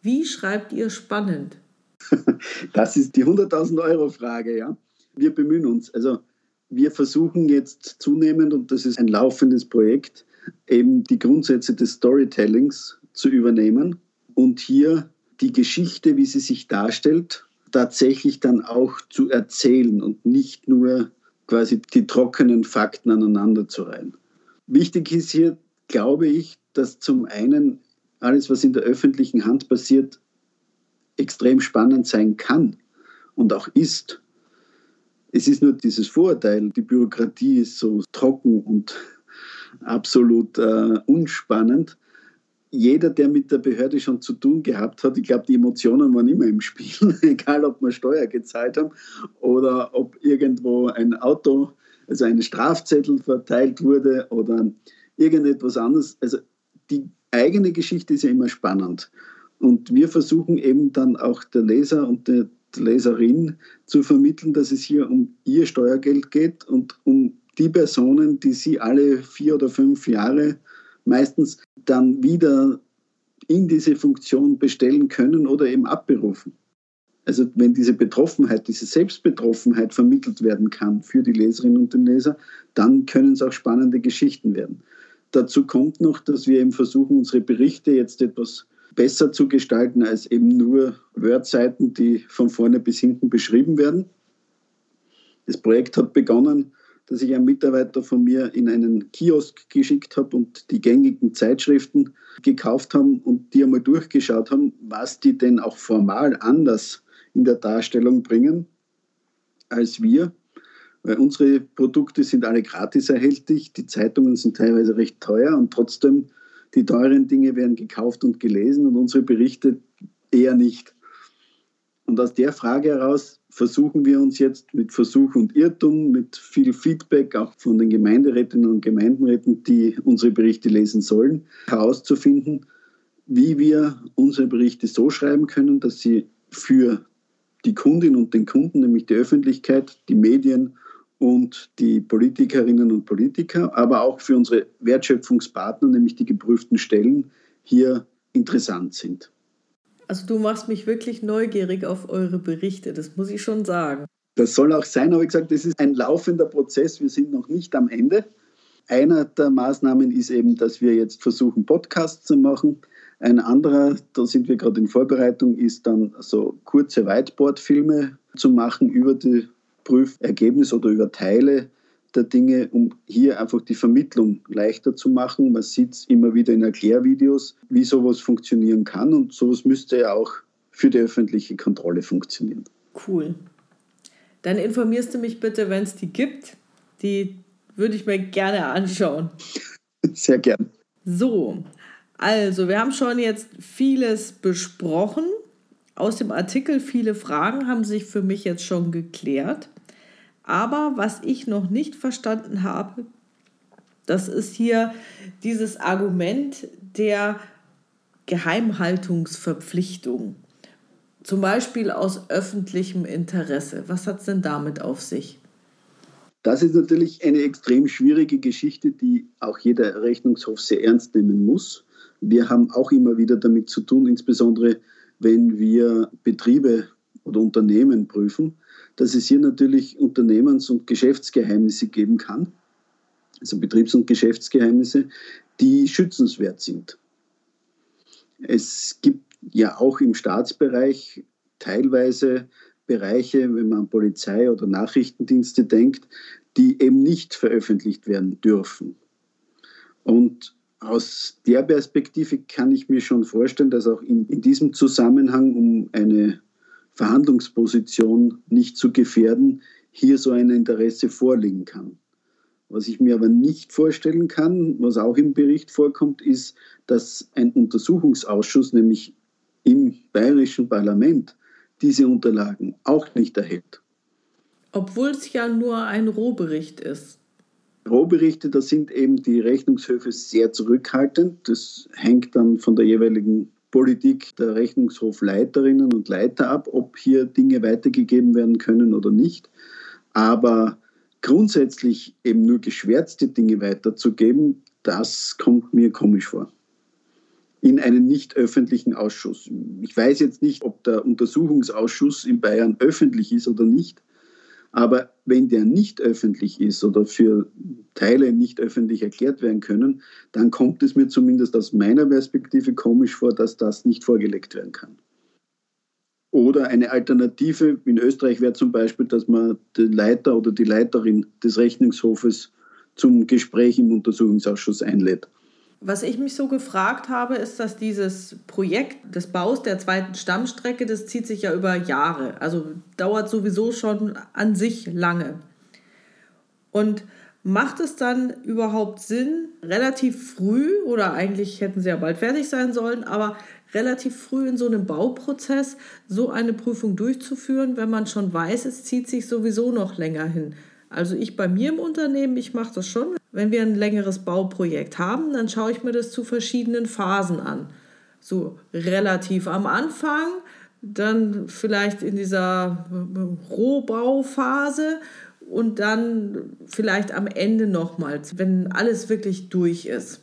Wie schreibt ihr spannend? Das ist die 100.000 Euro Frage, ja. Wir bemühen uns. Also wir versuchen jetzt zunehmend, und das ist ein laufendes Projekt, eben die Grundsätze des Storytellings zu übernehmen und hier die Geschichte, wie sie sich darstellt, tatsächlich dann auch zu erzählen und nicht nur quasi die trockenen Fakten aneinander zu reihen. Wichtig ist hier, glaube ich, dass zum einen alles, was in der öffentlichen Hand passiert, extrem spannend sein kann und auch ist. Es ist nur dieses Vorurteil, die Bürokratie ist so trocken und absolut äh, unspannend jeder, der mit der Behörde schon zu tun gehabt hat, ich glaube, die Emotionen waren immer im Spiel, egal ob wir Steuer gezahlt haben oder ob irgendwo ein Auto, also ein Strafzettel verteilt wurde oder irgendetwas anderes. Also die eigene Geschichte ist ja immer spannend. Und wir versuchen eben dann auch der Leser und der Leserin zu vermitteln, dass es hier um ihr Steuergeld geht und um die Personen, die sie alle vier oder fünf Jahre meistens dann wieder in diese Funktion bestellen können oder eben abberufen. Also wenn diese Betroffenheit, diese Selbstbetroffenheit vermittelt werden kann für die Leserinnen und den Leser, dann können es auch spannende Geschichten werden. Dazu kommt noch, dass wir eben versuchen, unsere Berichte jetzt etwas besser zu gestalten als eben nur Wordseiten, die von vorne bis hinten beschrieben werden. Das Projekt hat begonnen dass ich einen Mitarbeiter von mir in einen Kiosk geschickt habe und die gängigen Zeitschriften gekauft haben und die einmal durchgeschaut haben, was die denn auch formal anders in der Darstellung bringen als wir. Weil unsere Produkte sind alle gratis erhältlich, die Zeitungen sind teilweise recht teuer und trotzdem die teuren Dinge werden gekauft und gelesen und unsere Berichte eher nicht. Und aus der Frage heraus versuchen wir uns jetzt mit Versuch und Irrtum, mit viel Feedback auch von den Gemeinderätinnen und Gemeinderäten, die unsere Berichte lesen sollen, herauszufinden, wie wir unsere Berichte so schreiben können, dass sie für die Kundin und den Kunden, nämlich die Öffentlichkeit, die Medien und die Politikerinnen und Politiker, aber auch für unsere Wertschöpfungspartner, nämlich die geprüften Stellen, hier interessant sind. Also du machst mich wirklich neugierig auf eure Berichte, das muss ich schon sagen. Das soll auch sein, aber ich gesagt, das ist ein laufender Prozess, wir sind noch nicht am Ende. Einer der Maßnahmen ist eben, dass wir jetzt versuchen, Podcasts zu machen. Ein anderer, da sind wir gerade in Vorbereitung, ist dann so kurze Whiteboard-Filme zu machen über die Prüfergebnisse oder über Teile der Dinge, um hier einfach die Vermittlung leichter zu machen. Man sieht es immer wieder in Erklärvideos, wie sowas funktionieren kann und sowas müsste ja auch für die öffentliche Kontrolle funktionieren. Cool. Dann informierst du mich bitte, wenn es die gibt. Die würde ich mir gerne anschauen. Sehr gern. So, also wir haben schon jetzt vieles besprochen. Aus dem Artikel viele Fragen haben sich für mich jetzt schon geklärt. Aber was ich noch nicht verstanden habe, das ist hier dieses Argument der Geheimhaltungsverpflichtung. Zum Beispiel aus öffentlichem Interesse. Was hat es denn damit auf sich? Das ist natürlich eine extrem schwierige Geschichte, die auch jeder Rechnungshof sehr ernst nehmen muss. Wir haben auch immer wieder damit zu tun, insbesondere wenn wir Betriebe oder Unternehmen prüfen, dass es hier natürlich Unternehmens- und Geschäftsgeheimnisse geben kann, also Betriebs- und Geschäftsgeheimnisse, die schützenswert sind. Es gibt ja auch im Staatsbereich teilweise Bereiche, wenn man an Polizei oder Nachrichtendienste denkt, die eben nicht veröffentlicht werden dürfen. Und aus der Perspektive kann ich mir schon vorstellen, dass auch in, in diesem Zusammenhang, um eine Verhandlungsposition nicht zu gefährden, hier so ein Interesse vorliegen kann. Was ich mir aber nicht vorstellen kann, was auch im Bericht vorkommt, ist, dass ein Untersuchungsausschuss, nämlich im bayerischen Parlament, diese Unterlagen auch nicht erhält. Obwohl es ja nur ein Rohbericht ist. Rohberichte, da sind eben die Rechnungshöfe sehr zurückhaltend. Das hängt dann von der jeweiligen Politik der Rechnungshofleiterinnen und Leiter ab, ob hier Dinge weitergegeben werden können oder nicht. Aber grundsätzlich eben nur geschwärzte Dinge weiterzugeben, das kommt mir komisch vor. In einen nicht öffentlichen Ausschuss. Ich weiß jetzt nicht, ob der Untersuchungsausschuss in Bayern öffentlich ist oder nicht, aber wenn der nicht öffentlich ist oder für Teile nicht öffentlich erklärt werden können, dann kommt es mir zumindest aus meiner Perspektive komisch vor, dass das nicht vorgelegt werden kann. Oder eine Alternative in Österreich wäre zum Beispiel, dass man den Leiter oder die Leiterin des Rechnungshofes zum Gespräch im Untersuchungsausschuss einlädt. Was ich mich so gefragt habe, ist, dass dieses Projekt des Baus der zweiten Stammstrecke, das zieht sich ja über Jahre. Also dauert sowieso schon an sich lange. Und macht es dann überhaupt Sinn, relativ früh, oder eigentlich hätten sie ja bald fertig sein sollen, aber relativ früh in so einem Bauprozess so eine Prüfung durchzuführen, wenn man schon weiß, es zieht sich sowieso noch länger hin. Also ich bei mir im Unternehmen, ich mache das schon. Wenn wir ein längeres Bauprojekt haben, dann schaue ich mir das zu verschiedenen Phasen an. So relativ am Anfang, dann vielleicht in dieser Rohbauphase und dann vielleicht am Ende nochmals, wenn alles wirklich durch ist.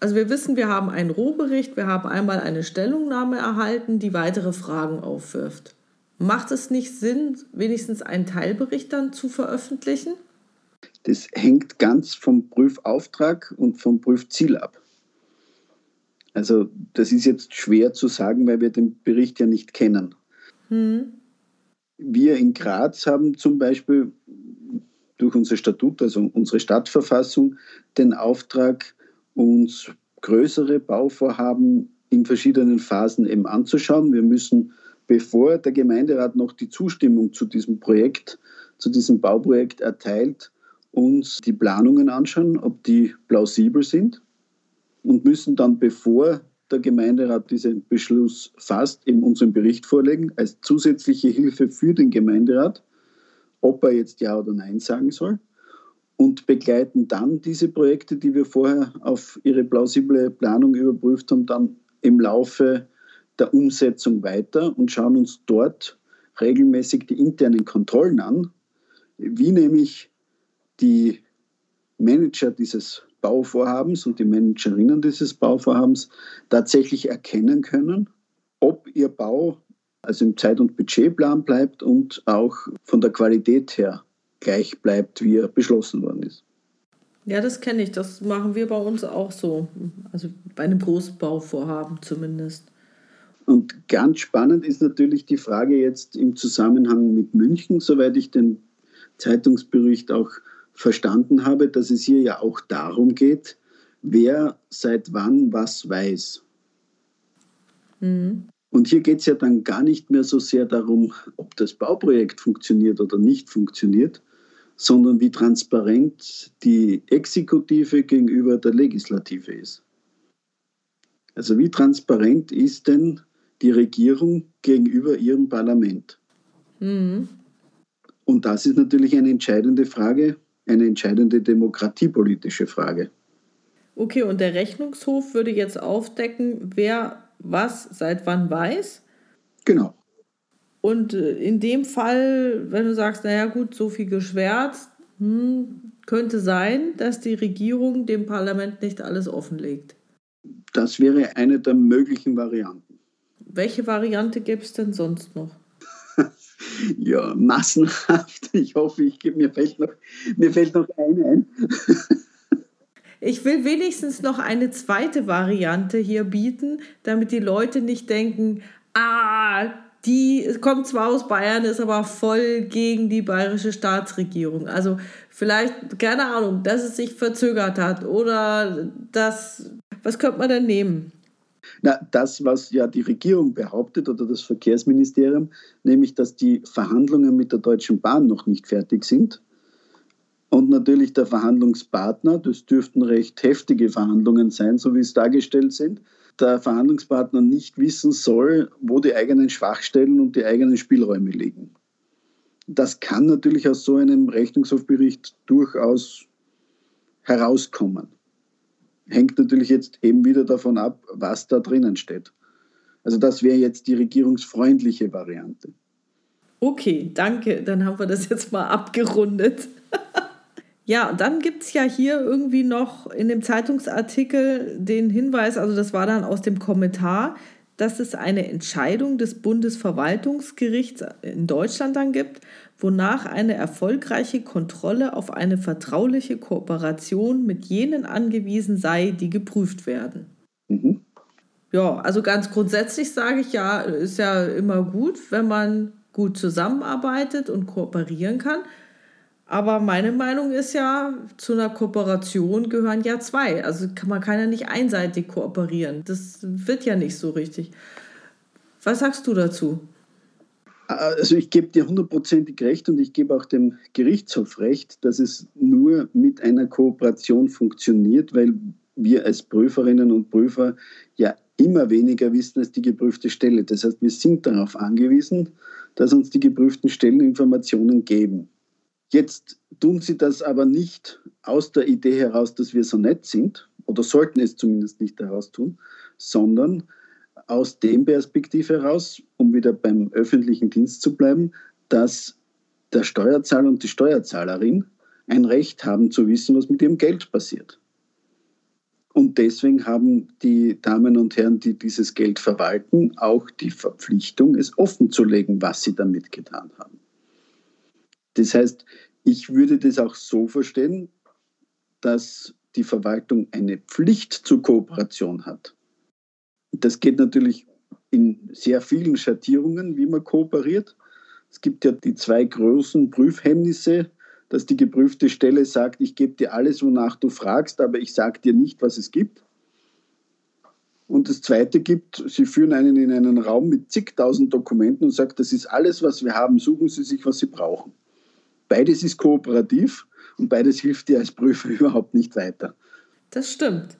Also wir wissen, wir haben einen Rohbericht, wir haben einmal eine Stellungnahme erhalten, die weitere Fragen aufwirft. Macht es nicht Sinn, wenigstens einen Teilbericht dann zu veröffentlichen? Das hängt ganz vom Prüfauftrag und vom Prüfziel ab. Also das ist jetzt schwer zu sagen, weil wir den Bericht ja nicht kennen. Hm. Wir in Graz haben zum Beispiel durch unser Statut, also unsere Stadtverfassung, den Auftrag, uns größere Bauvorhaben in verschiedenen Phasen eben anzuschauen. Wir müssen, bevor der Gemeinderat noch die Zustimmung zu diesem Projekt, zu diesem Bauprojekt erteilt, uns die Planungen anschauen, ob die plausibel sind und müssen dann, bevor der Gemeinderat diesen Beschluss fasst, eben unseren Bericht vorlegen als zusätzliche Hilfe für den Gemeinderat, ob er jetzt Ja oder Nein sagen soll und begleiten dann diese Projekte, die wir vorher auf ihre plausible Planung überprüft haben, dann im Laufe der Umsetzung weiter und schauen uns dort regelmäßig die internen Kontrollen an, wie nämlich die Manager dieses Bauvorhabens und die Managerinnen dieses Bauvorhabens tatsächlich erkennen können, ob ihr Bau also im Zeit- und Budgetplan bleibt und auch von der Qualität her gleich bleibt, wie er beschlossen worden ist. Ja, das kenne ich. Das machen wir bei uns auch so. Also bei einem Großbauvorhaben zumindest. Und ganz spannend ist natürlich die Frage jetzt im Zusammenhang mit München, soweit ich den Zeitungsbericht auch verstanden habe, dass es hier ja auch darum geht, wer seit wann was weiß. Mhm. Und hier geht es ja dann gar nicht mehr so sehr darum, ob das Bauprojekt funktioniert oder nicht funktioniert, sondern wie transparent die Exekutive gegenüber der Legislative ist. Also wie transparent ist denn die Regierung gegenüber ihrem Parlament? Mhm. Und das ist natürlich eine entscheidende Frage, eine entscheidende demokratiepolitische Frage. Okay, und der Rechnungshof würde jetzt aufdecken, wer was seit wann weiß? Genau. Und äh, in dem Fall, wenn du sagst, naja gut, so viel geschwärzt, hm, könnte sein, dass die Regierung dem Parlament nicht alles offenlegt. Das wäre eine der möglichen Varianten. Welche Variante gibt es denn sonst noch? Ja, massenhaft. Ich hoffe, ich, mir, fällt noch, mir fällt noch eine ein. ich will wenigstens noch eine zweite Variante hier bieten, damit die Leute nicht denken, ah, die kommt zwar aus Bayern, ist aber voll gegen die bayerische Staatsregierung. Also vielleicht, keine Ahnung, dass es sich verzögert hat oder das, was könnte man denn nehmen? Na, das, was ja die Regierung behauptet oder das Verkehrsministerium, nämlich, dass die Verhandlungen mit der Deutschen Bahn noch nicht fertig sind. Und natürlich der Verhandlungspartner, das dürften recht heftige Verhandlungen sein, so wie es dargestellt sind, der Verhandlungspartner nicht wissen soll, wo die eigenen Schwachstellen und die eigenen Spielräume liegen. Das kann natürlich aus so einem Rechnungshofbericht durchaus herauskommen. Hängt natürlich jetzt eben wieder davon ab, was da drinnen steht. Also das wäre jetzt die regierungsfreundliche Variante. Okay, danke. Dann haben wir das jetzt mal abgerundet. Ja, und dann gibt es ja hier irgendwie noch in dem Zeitungsartikel den Hinweis, also das war dann aus dem Kommentar, dass es eine Entscheidung des Bundesverwaltungsgerichts in Deutschland dann gibt, wonach eine erfolgreiche Kontrolle auf eine vertrauliche Kooperation mit jenen angewiesen sei, die geprüft werden. Mhm. Ja, also ganz grundsätzlich sage ich ja, ist ja immer gut, wenn man gut zusammenarbeitet und kooperieren kann. Aber meine Meinung ist ja, zu einer Kooperation gehören ja zwei. Also man kann ja nicht einseitig kooperieren. Das wird ja nicht so richtig. Was sagst du dazu? Also ich gebe dir hundertprozentig recht und ich gebe auch dem Gerichtshof recht, dass es nur mit einer Kooperation funktioniert, weil wir als Prüferinnen und Prüfer ja immer weniger wissen als die geprüfte Stelle. Das heißt, wir sind darauf angewiesen, dass uns die geprüften Stellen Informationen geben. Jetzt tun sie das aber nicht aus der Idee heraus, dass wir so nett sind, oder sollten es zumindest nicht heraus tun, sondern aus dem Perspektiv heraus, um wieder beim öffentlichen Dienst zu bleiben, dass der Steuerzahler und die Steuerzahlerin ein Recht haben zu wissen, was mit ihrem Geld passiert. Und deswegen haben die Damen und Herren, die dieses Geld verwalten, auch die Verpflichtung, es offenzulegen, was sie damit getan haben. Das heißt, ich würde das auch so verstehen, dass die Verwaltung eine Pflicht zur Kooperation hat. Das geht natürlich in sehr vielen Schattierungen, wie man kooperiert. Es gibt ja die zwei großen Prüfhemmnisse, dass die geprüfte Stelle sagt, ich gebe dir alles, wonach du fragst, aber ich sage dir nicht, was es gibt. Und das Zweite gibt, Sie führen einen in einen Raum mit zigtausend Dokumenten und sagen, das ist alles, was wir haben, suchen Sie sich, was Sie brauchen. Beides ist kooperativ und beides hilft dir als Prüfer überhaupt nicht weiter. Das stimmt.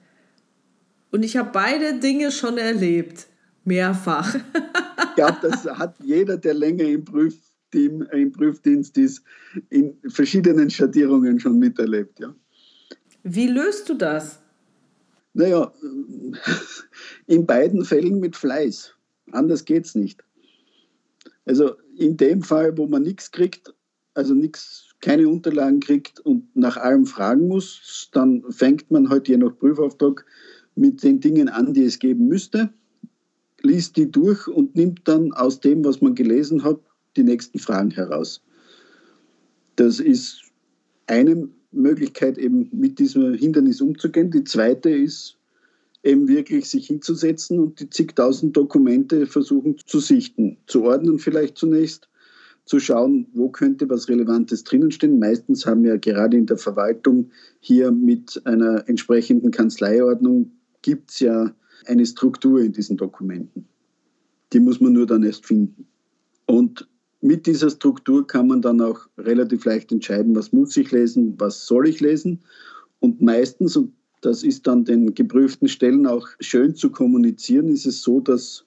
Und ich habe beide Dinge schon erlebt. Mehrfach. ich glaube, das hat jeder, der länger im Prüfteam, im Prüfdienst ist, in verschiedenen Schattierungen schon miterlebt. Ja. Wie löst du das? Naja, in beiden Fällen mit Fleiß. Anders geht es nicht. Also in dem Fall, wo man nichts kriegt, also nichts, keine Unterlagen kriegt und nach allem fragen muss, dann fängt man halt je nach Prüfauftrag mit den Dingen an, die es geben müsste, liest die durch und nimmt dann aus dem, was man gelesen hat, die nächsten Fragen heraus. Das ist eine Möglichkeit, eben mit diesem Hindernis umzugehen. Die zweite ist, eben wirklich sich hinzusetzen und die zigtausend Dokumente versuchen zu sichten, zu ordnen vielleicht zunächst zu schauen, wo könnte was Relevantes drinnen stehen. Meistens haben wir gerade in der Verwaltung hier mit einer entsprechenden Kanzleiordnung gibt es ja eine Struktur in diesen Dokumenten. Die muss man nur dann erst finden. Und mit dieser Struktur kann man dann auch relativ leicht entscheiden, was muss ich lesen, was soll ich lesen. Und meistens, und das ist dann den geprüften Stellen auch schön zu kommunizieren, ist es so, dass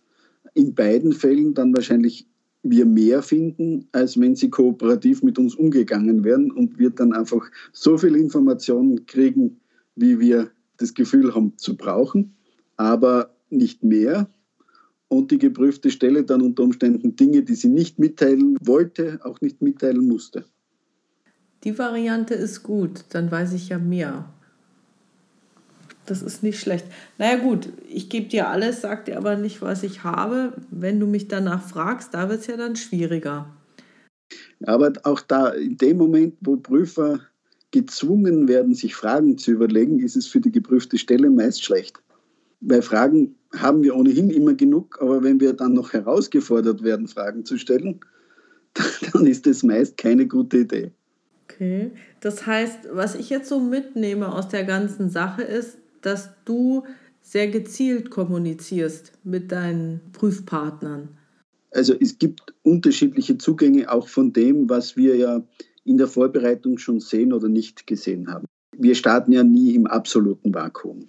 in beiden Fällen dann wahrscheinlich wir mehr finden, als wenn sie kooperativ mit uns umgegangen wären und wir dann einfach so viel Informationen kriegen, wie wir das Gefühl haben zu brauchen, aber nicht mehr. Und die geprüfte Stelle dann unter Umständen Dinge, die sie nicht mitteilen wollte, auch nicht mitteilen musste. Die Variante ist gut, dann weiß ich ja mehr. Das ist nicht schlecht. Naja gut, ich gebe dir alles, sag dir aber nicht, was ich habe. Wenn du mich danach fragst, da wird es ja dann schwieriger. Aber auch da, in dem Moment, wo Prüfer gezwungen werden, sich Fragen zu überlegen, ist es für die geprüfte Stelle meist schlecht. Weil Fragen haben wir ohnehin immer genug, aber wenn wir dann noch herausgefordert werden, Fragen zu stellen, dann ist das meist keine gute Idee. Okay, das heißt, was ich jetzt so mitnehme aus der ganzen Sache ist, dass du sehr gezielt kommunizierst mit deinen Prüfpartnern. Also es gibt unterschiedliche Zugänge auch von dem, was wir ja in der Vorbereitung schon sehen oder nicht gesehen haben. Wir starten ja nie im absoluten Vakuum.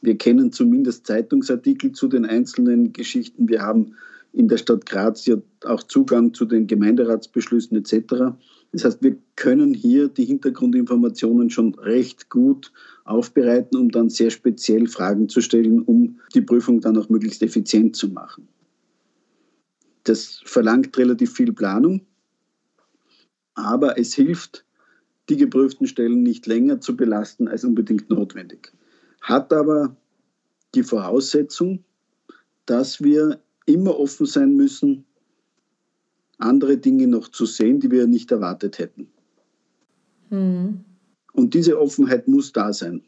Wir kennen zumindest Zeitungsartikel zu den einzelnen Geschichten. Wir haben in der Stadt Graz ja auch Zugang zu den Gemeinderatsbeschlüssen etc. Das heißt, wir können hier die Hintergrundinformationen schon recht gut aufbereiten, um dann sehr speziell Fragen zu stellen, um die Prüfung dann auch möglichst effizient zu machen. Das verlangt relativ viel Planung, aber es hilft, die geprüften Stellen nicht länger zu belasten als unbedingt notwendig. Hat aber die Voraussetzung, dass wir immer offen sein müssen, andere Dinge noch zu sehen, die wir nicht erwartet hätten. Mhm. Und diese Offenheit muss da sein,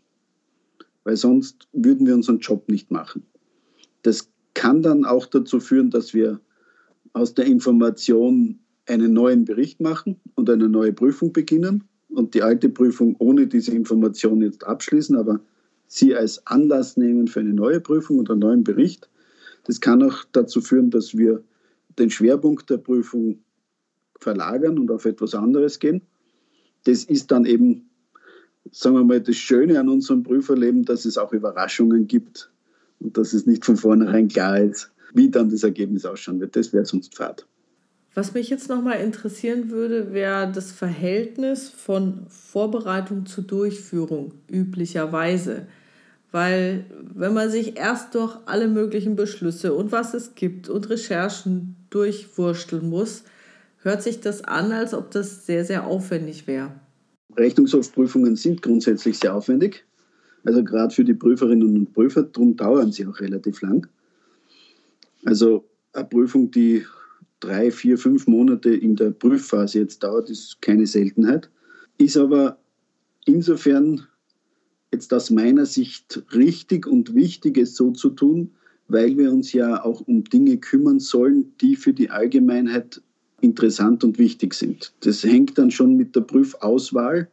weil sonst würden wir unseren Job nicht machen. Das kann dann auch dazu führen, dass wir aus der Information einen neuen Bericht machen und eine neue Prüfung beginnen und die alte Prüfung ohne diese Information jetzt abschließen, aber sie als Anlass nehmen für eine neue Prüfung und einen neuen Bericht. Das kann auch dazu führen, dass wir den Schwerpunkt der Prüfung verlagern und auf etwas anderes gehen. Das ist dann eben, sagen wir mal, das Schöne an unserem Prüferleben, dass es auch Überraschungen gibt und dass es nicht von vornherein klar ist, wie dann das Ergebnis ausschauen wird. Das wäre sonst Fahrt. Was mich jetzt nochmal interessieren würde, wäre das Verhältnis von Vorbereitung zu Durchführung üblicherweise. Weil wenn man sich erst durch alle möglichen Beschlüsse und was es gibt und Recherchen durchwursteln muss, hört sich das an, als ob das sehr, sehr aufwendig wäre. Rechnungshofprüfungen sind grundsätzlich sehr aufwendig. Also gerade für die Prüferinnen und Prüfer, darum dauern sie auch relativ lang. Also eine Prüfung, die drei, vier, fünf Monate in der Prüfphase jetzt dauert, ist keine Seltenheit. Ist aber insofern jetzt aus meiner Sicht richtig und wichtig, es so zu tun, weil wir uns ja auch um Dinge kümmern sollen, die für die Allgemeinheit interessant und wichtig sind. Das hängt dann schon mit der Prüfauswahl,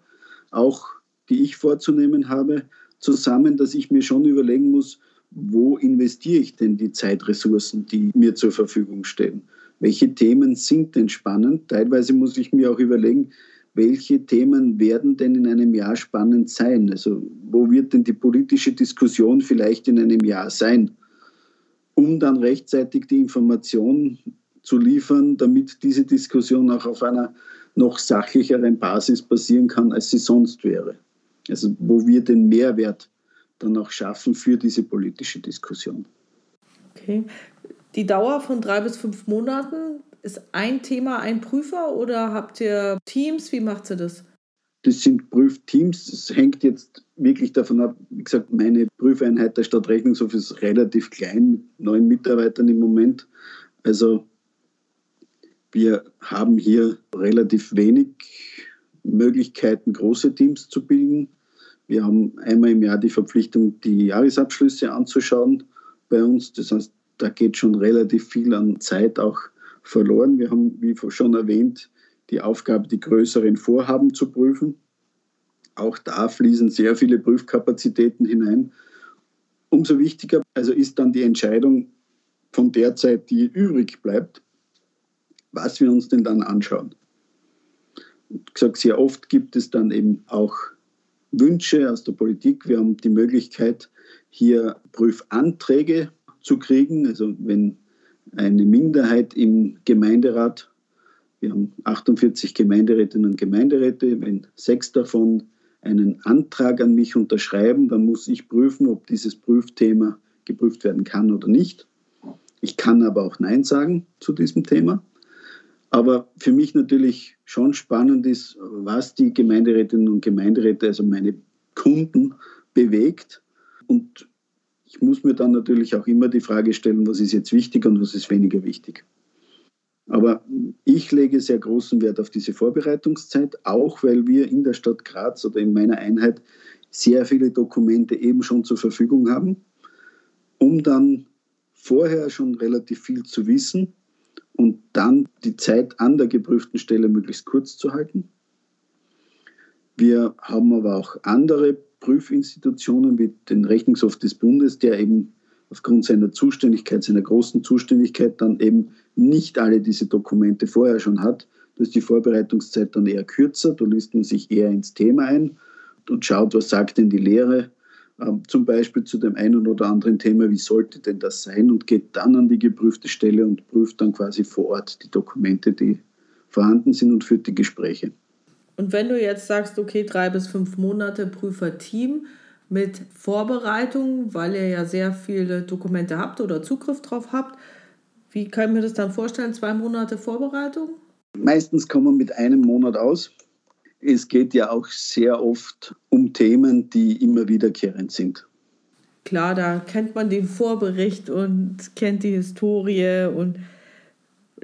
auch die ich vorzunehmen habe, zusammen, dass ich mir schon überlegen muss, wo investiere ich denn die Zeitressourcen, die mir zur Verfügung stehen? Welche Themen sind denn spannend? Teilweise muss ich mir auch überlegen, welche Themen werden denn in einem Jahr spannend sein? Also wo wird denn die politische Diskussion vielleicht in einem Jahr sein? Um dann rechtzeitig die Information zu liefern, damit diese Diskussion auch auf einer noch sachlicheren Basis passieren kann, als sie sonst wäre. Also wo wir den Mehrwert dann auch schaffen für diese politische Diskussion. Okay. Die Dauer von drei bis fünf Monaten ist ein Thema ein Prüfer oder habt ihr Teams? Wie macht ihr das? Das sind Prüfteams. Das hängt jetzt wirklich davon ab. Wie gesagt, meine Prüfeinheit der Stadtrechnungshof ist relativ klein mit neun Mitarbeitern im Moment. Also wir haben hier relativ wenig Möglichkeiten, große Teams zu bilden. Wir haben einmal im Jahr die Verpflichtung, die Jahresabschlüsse anzuschauen bei uns. Das heißt, da geht schon relativ viel an Zeit auch verloren. Wir haben, wie schon erwähnt, die Aufgabe, die größeren Vorhaben zu prüfen. Auch da fließen sehr viele Prüfkapazitäten hinein. Umso wichtiger also ist dann die Entscheidung von der Zeit, die übrig bleibt, was wir uns denn dann anschauen. Und gesagt, sehr oft gibt es dann eben auch Wünsche aus der Politik. Wir haben die Möglichkeit, hier Prüfanträge zu kriegen. Also wenn eine Minderheit im Gemeinderat. Wir haben 48 Gemeinderätinnen und Gemeinderäte. Wenn sechs davon einen Antrag an mich unterschreiben, dann muss ich prüfen, ob dieses Prüfthema geprüft werden kann oder nicht. Ich kann aber auch Nein sagen zu diesem Thema. Aber für mich natürlich schon spannend ist, was die Gemeinderätinnen und Gemeinderäte, also meine Kunden, bewegt. Und ich muss mir dann natürlich auch immer die Frage stellen, was ist jetzt wichtig und was ist weniger wichtig. Aber ich lege sehr großen Wert auf diese Vorbereitungszeit, auch weil wir in der Stadt Graz oder in meiner Einheit sehr viele Dokumente eben schon zur Verfügung haben, um dann vorher schon relativ viel zu wissen und dann die Zeit an der geprüften Stelle möglichst kurz zu halten. Wir haben aber auch andere Prüfinstitutionen wie den Rechnungshof des Bundes, der eben aufgrund seiner Zuständigkeit, seiner großen Zuständigkeit dann eben nicht alle diese Dokumente vorher schon hat. Da ist die Vorbereitungszeit dann eher kürzer, da liest man sich eher ins Thema ein und schaut, was sagt denn die Lehre, ähm, zum Beispiel zu dem einen oder anderen Thema, wie sollte denn das sein und geht dann an die geprüfte Stelle und prüft dann quasi vor Ort die Dokumente, die vorhanden sind und führt die Gespräche. Und wenn du jetzt sagst, okay, drei bis fünf Monate Prüferteam mit Vorbereitung, weil ihr ja sehr viele Dokumente habt oder Zugriff drauf habt, wie kann ich mir das dann vorstellen? Zwei Monate Vorbereitung? Meistens kommen wir mit einem Monat aus. Es geht ja auch sehr oft um Themen, die immer wiederkehrend sind. Klar, da kennt man den Vorbericht und kennt die Historie und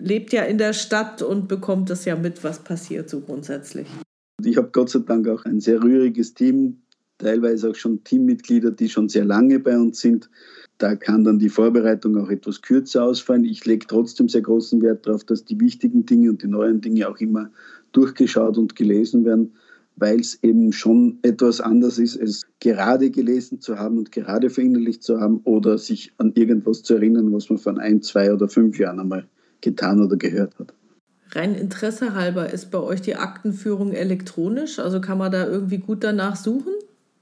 lebt ja in der Stadt und bekommt das ja mit, was passiert so grundsätzlich. Ich habe Gott sei Dank auch ein sehr rühriges Team, teilweise auch schon Teammitglieder, die schon sehr lange bei uns sind. Da kann dann die Vorbereitung auch etwas kürzer ausfallen. Ich lege trotzdem sehr großen Wert darauf, dass die wichtigen Dinge und die neuen Dinge auch immer durchgeschaut und gelesen werden, weil es eben schon etwas anders ist, es gerade gelesen zu haben und gerade verinnerlicht zu haben oder sich an irgendwas zu erinnern, was man von ein, zwei oder fünf Jahren einmal getan oder gehört hat. Rein Interesse halber, ist bei euch die Aktenführung elektronisch? Also kann man da irgendwie gut danach suchen,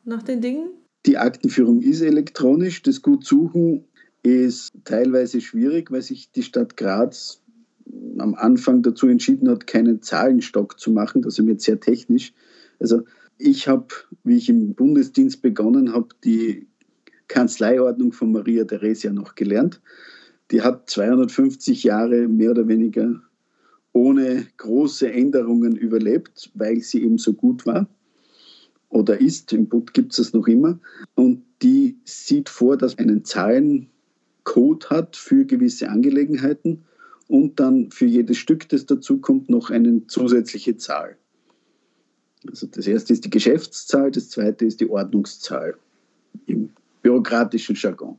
nach den Dingen? Die Aktenführung ist elektronisch. Das Gut suchen ist teilweise schwierig, weil sich die Stadt Graz am Anfang dazu entschieden hat, keinen Zahlenstock zu machen. Das ist jetzt sehr technisch. Also ich habe, wie ich im Bundesdienst begonnen habe, die Kanzleiordnung von Maria Theresia noch gelernt. Die hat 250 Jahre mehr oder weniger ohne große Änderungen überlebt, weil sie eben so gut war oder ist. Im Boot gibt es es noch immer. Und die sieht vor, dass einen Zahlencode hat für gewisse Angelegenheiten und dann für jedes Stück, das dazukommt, noch eine zusätzliche Zahl. Also das erste ist die Geschäftszahl, das zweite ist die Ordnungszahl im bürokratischen Jargon.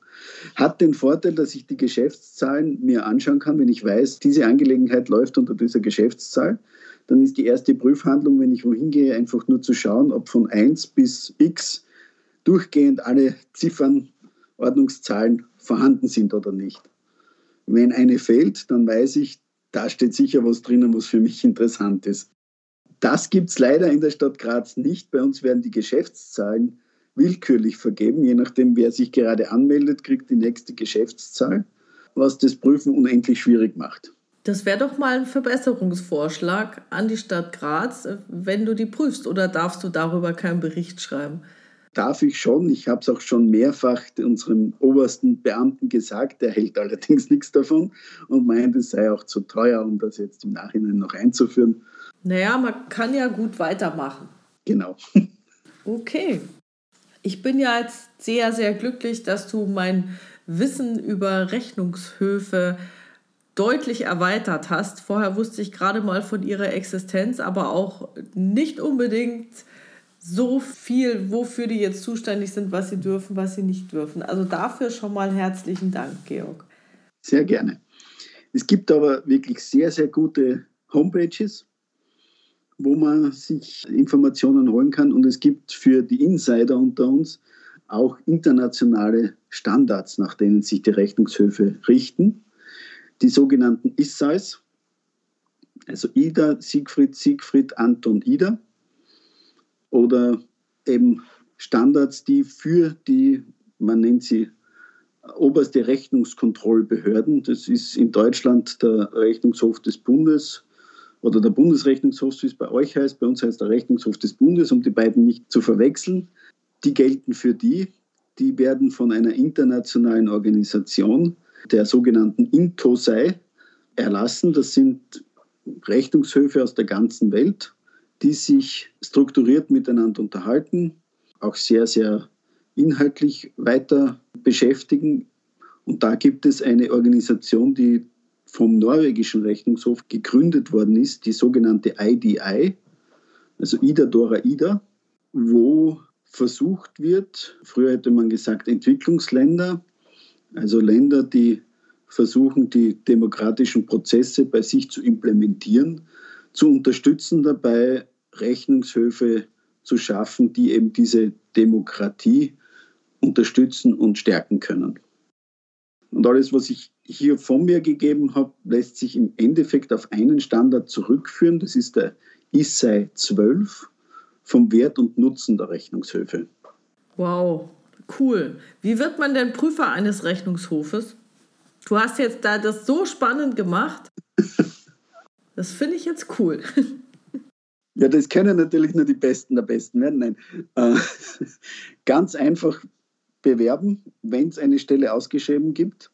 Hat den Vorteil, dass ich die Geschäftszahlen mir anschauen kann, wenn ich weiß, diese Angelegenheit läuft unter dieser Geschäftszahl. Dann ist die erste Prüfhandlung, wenn ich wohin gehe, einfach nur zu schauen, ob von 1 bis x durchgehend alle Ziffern, Ordnungszahlen vorhanden sind oder nicht. Wenn eine fehlt, dann weiß ich, da steht sicher was drinnen, was für mich interessant ist. Das gibt es leider in der Stadt Graz nicht. Bei uns werden die Geschäftszahlen willkürlich vergeben. Je nachdem, wer sich gerade anmeldet, kriegt die nächste Geschäftszahl, was das Prüfen unendlich schwierig macht. Das wäre doch mal ein Verbesserungsvorschlag an die Stadt Graz, wenn du die prüfst. Oder darfst du darüber keinen Bericht schreiben? Darf ich schon. Ich habe es auch schon mehrfach unserem obersten Beamten gesagt. Der hält allerdings nichts davon und meint, es sei auch zu teuer, um das jetzt im Nachhinein noch einzuführen. Naja, man kann ja gut weitermachen. Genau. Okay. Ich bin ja jetzt sehr, sehr glücklich, dass du mein Wissen über Rechnungshöfe deutlich erweitert hast. Vorher wusste ich gerade mal von ihrer Existenz, aber auch nicht unbedingt so viel, wofür die jetzt zuständig sind, was sie dürfen, was sie nicht dürfen. Also dafür schon mal herzlichen Dank, Georg. Sehr gerne. Es gibt aber wirklich sehr, sehr gute Homepages wo man sich Informationen holen kann. Und es gibt für die Insider unter uns auch internationale Standards, nach denen sich die Rechnungshöfe richten. Die sogenannten ISAIs, also Ida, Siegfried, Siegfried, Anton, Ida. Oder eben Standards, die für die, man nennt sie oberste Rechnungskontrollbehörden, das ist in Deutschland der Rechnungshof des Bundes, oder der Bundesrechnungshof, wie es bei euch heißt. Bei uns heißt der Rechnungshof des Bundes, um die beiden nicht zu verwechseln. Die gelten für die. Die werden von einer internationalen Organisation, der sogenannten INTOSAI, erlassen. Das sind Rechnungshöfe aus der ganzen Welt, die sich strukturiert miteinander unterhalten, auch sehr, sehr inhaltlich weiter beschäftigen. Und da gibt es eine Organisation, die vom norwegischen Rechnungshof gegründet worden ist, die sogenannte IDI, also Ida Dora Ida, wo versucht wird, früher hätte man gesagt Entwicklungsländer, also Länder, die versuchen, die demokratischen Prozesse bei sich zu implementieren, zu unterstützen dabei, Rechnungshöfe zu schaffen, die eben diese Demokratie unterstützen und stärken können. Und alles, was ich hier von mir gegeben habe, lässt sich im Endeffekt auf einen Standard zurückführen. Das ist der ISAI 12 vom Wert und Nutzen der Rechnungshöfe. Wow, cool. Wie wird man denn Prüfer eines Rechnungshofes? Du hast jetzt da das so spannend gemacht. Das finde ich jetzt cool. Ja, das können natürlich nur die Besten der Besten werden. Nein. Äh, ganz einfach bewerben, wenn es eine Stelle ausgeschrieben gibt.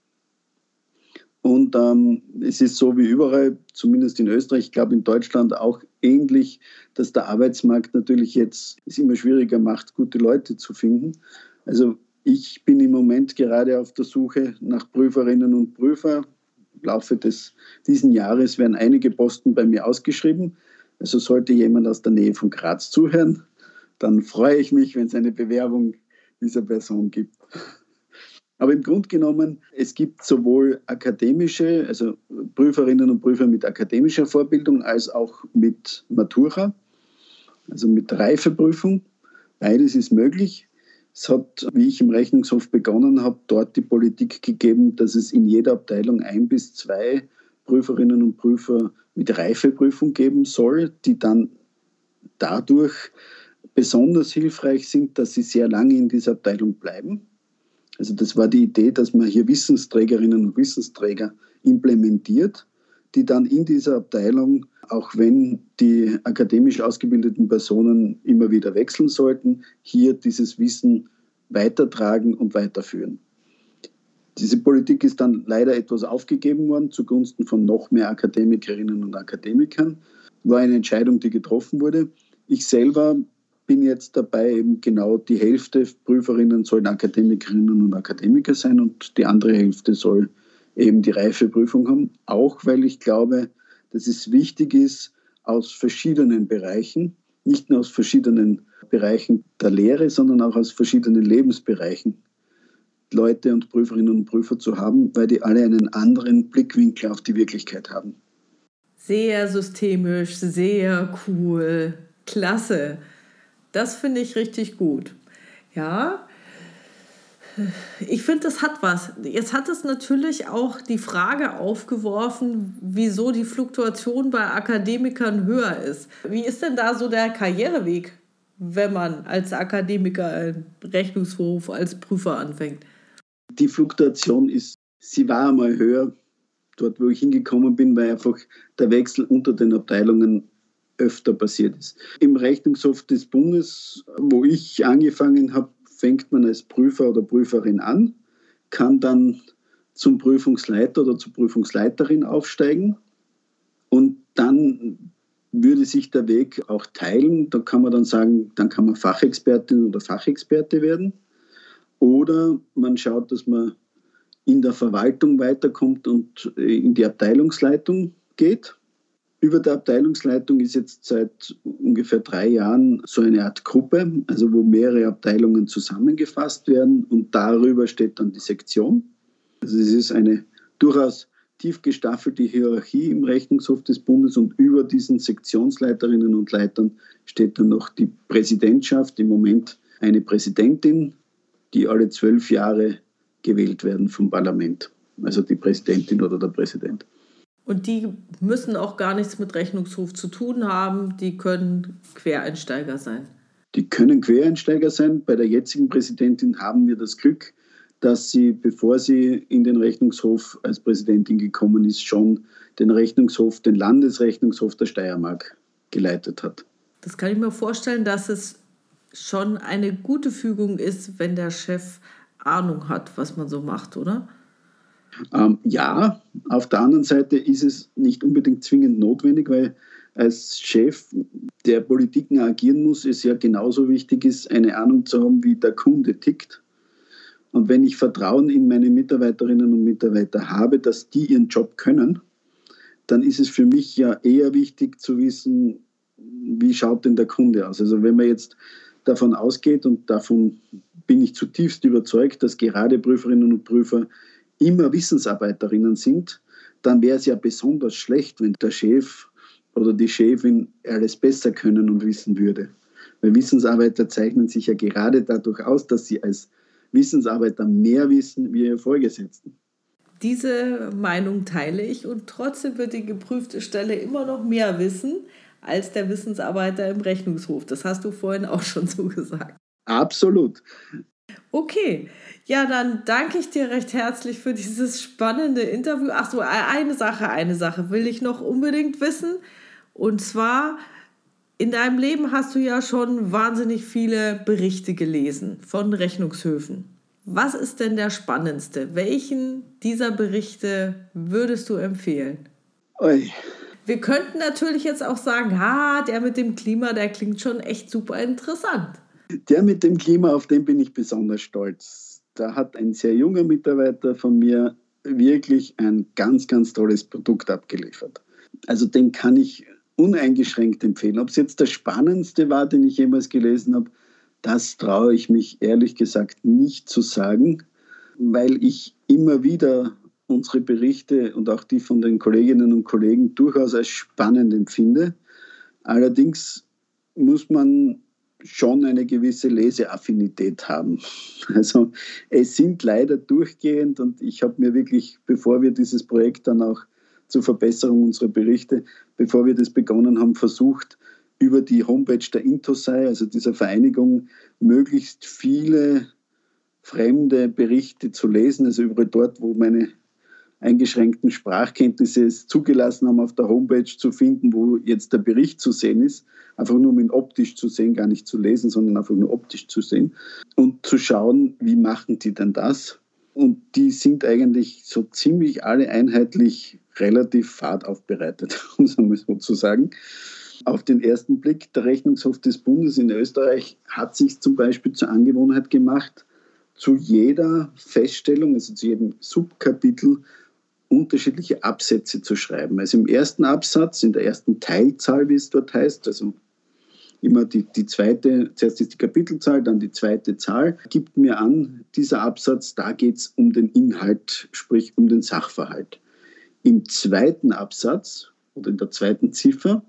Und ähm, es ist so wie überall, zumindest in Österreich, ich glaube in Deutschland auch ähnlich, dass der Arbeitsmarkt natürlich jetzt es immer schwieriger macht, gute Leute zu finden. Also ich bin im Moment gerade auf der Suche nach Prüferinnen und Prüfer. Im Laufe des, diesen Jahres werden einige Posten bei mir ausgeschrieben. Also sollte jemand aus der Nähe von Graz zuhören, dann freue ich mich, wenn es eine Bewerbung dieser Person gibt. Aber im Grunde genommen, es gibt sowohl akademische, also Prüferinnen und Prüfer mit akademischer Vorbildung, als auch mit Matura, also mit Reifeprüfung. Beides ist möglich. Es hat, wie ich im Rechnungshof begonnen habe, dort die Politik gegeben, dass es in jeder Abteilung ein bis zwei Prüferinnen und Prüfer mit Reifeprüfung geben soll, die dann dadurch besonders hilfreich sind, dass sie sehr lange in dieser Abteilung bleiben also das war die Idee, dass man hier Wissensträgerinnen und Wissensträger implementiert, die dann in dieser Abteilung, auch wenn die akademisch ausgebildeten Personen immer wieder wechseln sollten, hier dieses Wissen weitertragen und weiterführen. Diese Politik ist dann leider etwas aufgegeben worden zugunsten von noch mehr Akademikerinnen und Akademikern. War eine Entscheidung, die getroffen wurde. Ich selber bin jetzt dabei, eben genau die Hälfte Prüferinnen sollen Akademikerinnen und Akademiker sein und die andere Hälfte soll eben die Reifeprüfung haben. Auch weil ich glaube, dass es wichtig ist, aus verschiedenen Bereichen, nicht nur aus verschiedenen Bereichen der Lehre, sondern auch aus verschiedenen Lebensbereichen Leute und Prüferinnen und Prüfer zu haben, weil die alle einen anderen Blickwinkel auf die Wirklichkeit haben. Sehr systemisch, sehr cool, klasse. Das finde ich richtig gut. Ja, ich finde, das hat was. Jetzt hat es natürlich auch die Frage aufgeworfen, wieso die Fluktuation bei Akademikern höher ist. Wie ist denn da so der Karriereweg, wenn man als Akademiker im Rechnungshof als Prüfer anfängt? Die Fluktuation ist, sie war einmal höher, dort wo ich hingekommen bin, weil einfach der Wechsel unter den Abteilungen öfter passiert ist. Im Rechnungshof des Bundes, wo ich angefangen habe, fängt man als Prüfer oder Prüferin an, kann dann zum Prüfungsleiter oder zur Prüfungsleiterin aufsteigen und dann würde sich der Weg auch teilen. Da kann man dann sagen, dann kann man Fachexpertin oder Fachexperte werden. Oder man schaut, dass man in der Verwaltung weiterkommt und in die Abteilungsleitung geht. Über der Abteilungsleitung ist jetzt seit ungefähr drei Jahren so eine Art Gruppe, also wo mehrere Abteilungen zusammengefasst werden und darüber steht dann die Sektion. Also es ist eine durchaus tief gestaffelte Hierarchie im Rechnungshof des Bundes und über diesen Sektionsleiterinnen und Leitern steht dann noch die Präsidentschaft, im Moment eine Präsidentin, die alle zwölf Jahre gewählt werden vom Parlament, also die Präsidentin oder der Präsident. Und die müssen auch gar nichts mit Rechnungshof zu tun haben. Die können Quereinsteiger sein. Die können Quereinsteiger sein. Bei der jetzigen Präsidentin haben wir das Glück, dass sie, bevor sie in den Rechnungshof als Präsidentin gekommen ist, schon den Rechnungshof, den Landesrechnungshof der Steiermark geleitet hat. Das kann ich mir vorstellen, dass es schon eine gute Fügung ist, wenn der Chef Ahnung hat, was man so macht, oder? Ähm, ja, auf der anderen Seite ist es nicht unbedingt zwingend notwendig, weil als Chef der Politiken agieren muss, es ja genauso wichtig ist, eine Ahnung zu haben, wie der Kunde tickt. Und wenn ich Vertrauen in meine Mitarbeiterinnen und Mitarbeiter habe, dass die ihren Job können, dann ist es für mich ja eher wichtig zu wissen, wie schaut denn der Kunde aus. Also wenn man jetzt davon ausgeht, und davon bin ich zutiefst überzeugt, dass gerade Prüferinnen und Prüfer immer Wissensarbeiterinnen sind, dann wäre es ja besonders schlecht, wenn der Chef oder die Chefin alles besser können und wissen würde. Weil Wissensarbeiter zeichnen sich ja gerade dadurch aus, dass sie als Wissensarbeiter mehr wissen wie ihre Vorgesetzten. Diese Meinung teile ich und trotzdem wird die geprüfte Stelle immer noch mehr wissen als der Wissensarbeiter im Rechnungshof. Das hast du vorhin auch schon so gesagt. Absolut. Okay, ja, dann danke ich dir recht herzlich für dieses spannende Interview. Ach so, eine Sache, eine Sache will ich noch unbedingt wissen. Und zwar, in deinem Leben hast du ja schon wahnsinnig viele Berichte gelesen von Rechnungshöfen. Was ist denn der spannendste? Welchen dieser Berichte würdest du empfehlen? Oi. Wir könnten natürlich jetzt auch sagen, ha, der mit dem Klima, der klingt schon echt super interessant. Der mit dem Klima, auf den bin ich besonders stolz. Da hat ein sehr junger Mitarbeiter von mir wirklich ein ganz, ganz tolles Produkt abgeliefert. Also den kann ich uneingeschränkt empfehlen. Ob es jetzt der spannendste war, den ich jemals gelesen habe, das traue ich mich ehrlich gesagt nicht zu sagen, weil ich immer wieder unsere Berichte und auch die von den Kolleginnen und Kollegen durchaus als spannend empfinde. Allerdings muss man schon eine gewisse Leseaffinität haben. Also es sind leider durchgehend und ich habe mir wirklich, bevor wir dieses Projekt dann auch zur Verbesserung unserer Berichte, bevor wir das begonnen haben, versucht, über die Homepage der Intosai, also dieser Vereinigung, möglichst viele fremde Berichte zu lesen, also über dort, wo meine eingeschränkten Sprachkenntnisse zugelassen haben, auf der Homepage zu finden, wo jetzt der Bericht zu sehen ist. Einfach nur um ihn optisch zu sehen, gar nicht zu lesen, sondern einfach nur optisch zu sehen. Und zu schauen, wie machen die denn das? Und die sind eigentlich so ziemlich alle einheitlich relativ fad aufbereitet, um es einmal so zu sagen. Auf den ersten Blick, der Rechnungshof des Bundes in Österreich hat sich zum Beispiel zur Angewohnheit gemacht, zu jeder Feststellung, also zu jedem Subkapitel, unterschiedliche Absätze zu schreiben. Also im ersten Absatz, in der ersten Teilzahl, wie es dort heißt, also immer die, die zweite, zuerst ist die Kapitelzahl, dann die zweite Zahl, gibt mir an, dieser Absatz, da geht es um den Inhalt, sprich um den Sachverhalt. Im zweiten Absatz oder in der zweiten Ziffer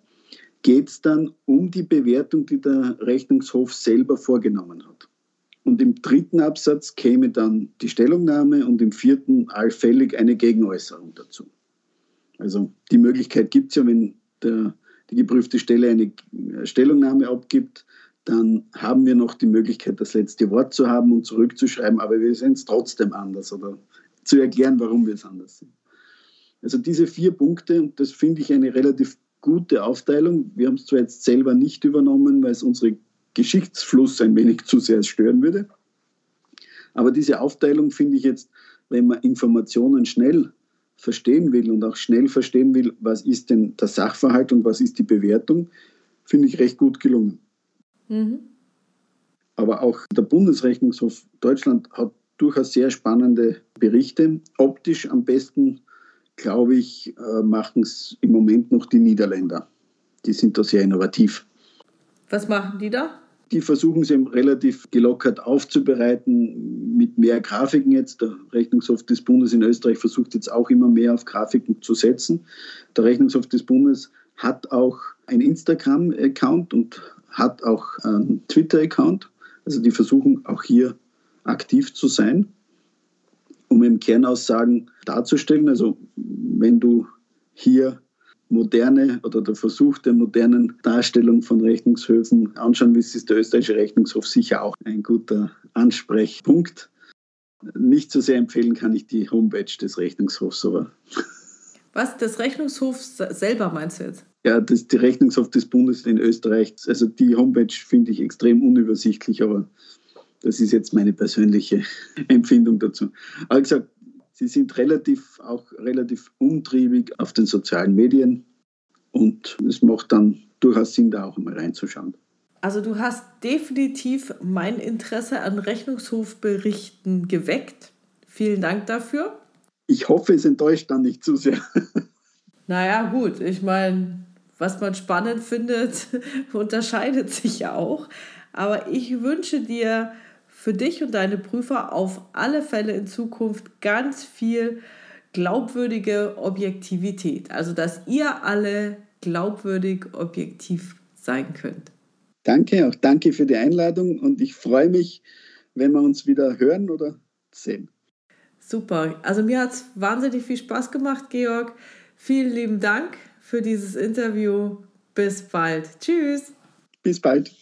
geht es dann um die Bewertung, die der Rechnungshof selber vorgenommen hat. Und im dritten Absatz käme dann die Stellungnahme und im vierten allfällig eine Gegenäußerung dazu. Also die Möglichkeit gibt es ja, wenn der, die geprüfte Stelle eine Stellungnahme abgibt, dann haben wir noch die Möglichkeit, das letzte Wort zu haben und zurückzuschreiben, aber wir sehen es trotzdem anders oder zu erklären, warum wir es anders sehen. Also diese vier Punkte, und das finde ich eine relativ gute Aufteilung. Wir haben es zwar jetzt selber nicht übernommen, weil es unsere Geschichtsfluss ein wenig zu sehr stören würde. Aber diese Aufteilung finde ich jetzt, wenn man Informationen schnell verstehen will und auch schnell verstehen will, was ist denn der Sachverhalt und was ist die Bewertung, finde ich recht gut gelungen. Mhm. Aber auch der Bundesrechnungshof Deutschland hat durchaus sehr spannende Berichte. Optisch am besten, glaube ich, äh, machen es im Moment noch die Niederländer. Die sind da sehr innovativ. Was machen die da? Die versuchen es eben relativ gelockert aufzubereiten mit mehr Grafiken jetzt. Der Rechnungshof des Bundes in Österreich versucht jetzt auch immer mehr auf Grafiken zu setzen. Der Rechnungshof des Bundes hat auch ein Instagram-Account und hat auch einen Twitter-Account. Also die versuchen auch hier aktiv zu sein, um im Kernaussagen darzustellen. Also wenn du hier moderne oder der Versuch der modernen Darstellung von Rechnungshöfen anschauen willst, ist der österreichische Rechnungshof sicher auch ein guter Ansprechpunkt. Nicht so sehr empfehlen kann ich die Homepage des Rechnungshofs, aber. Was, des Rechnungshofs selber meinst du jetzt? Ja, das, die Rechnungshof des Bundes in Österreich. Also die Homepage finde ich extrem unübersichtlich, aber das ist jetzt meine persönliche Empfindung dazu. Aber gesagt, sie sind relativ, auch relativ umtriebig auf den sozialen Medien und es macht dann durchaus Sinn, da auch mal reinzuschauen. Also du hast definitiv mein Interesse an Rechnungshofberichten geweckt. Vielen Dank dafür. Ich hoffe, es enttäuscht dann nicht zu sehr. Naja, gut, ich meine, was man spannend findet, unterscheidet sich ja auch. Aber ich wünsche dir für dich und deine Prüfer auf alle Fälle in Zukunft ganz viel glaubwürdige Objektivität. Also, dass ihr alle glaubwürdig objektiv sein könnt. Danke, auch danke für die Einladung und ich freue mich, wenn wir uns wieder hören oder sehen. Super. Also mir hat es wahnsinnig viel Spaß gemacht, Georg. Vielen lieben Dank für dieses Interview. Bis bald. Tschüss. Bis bald.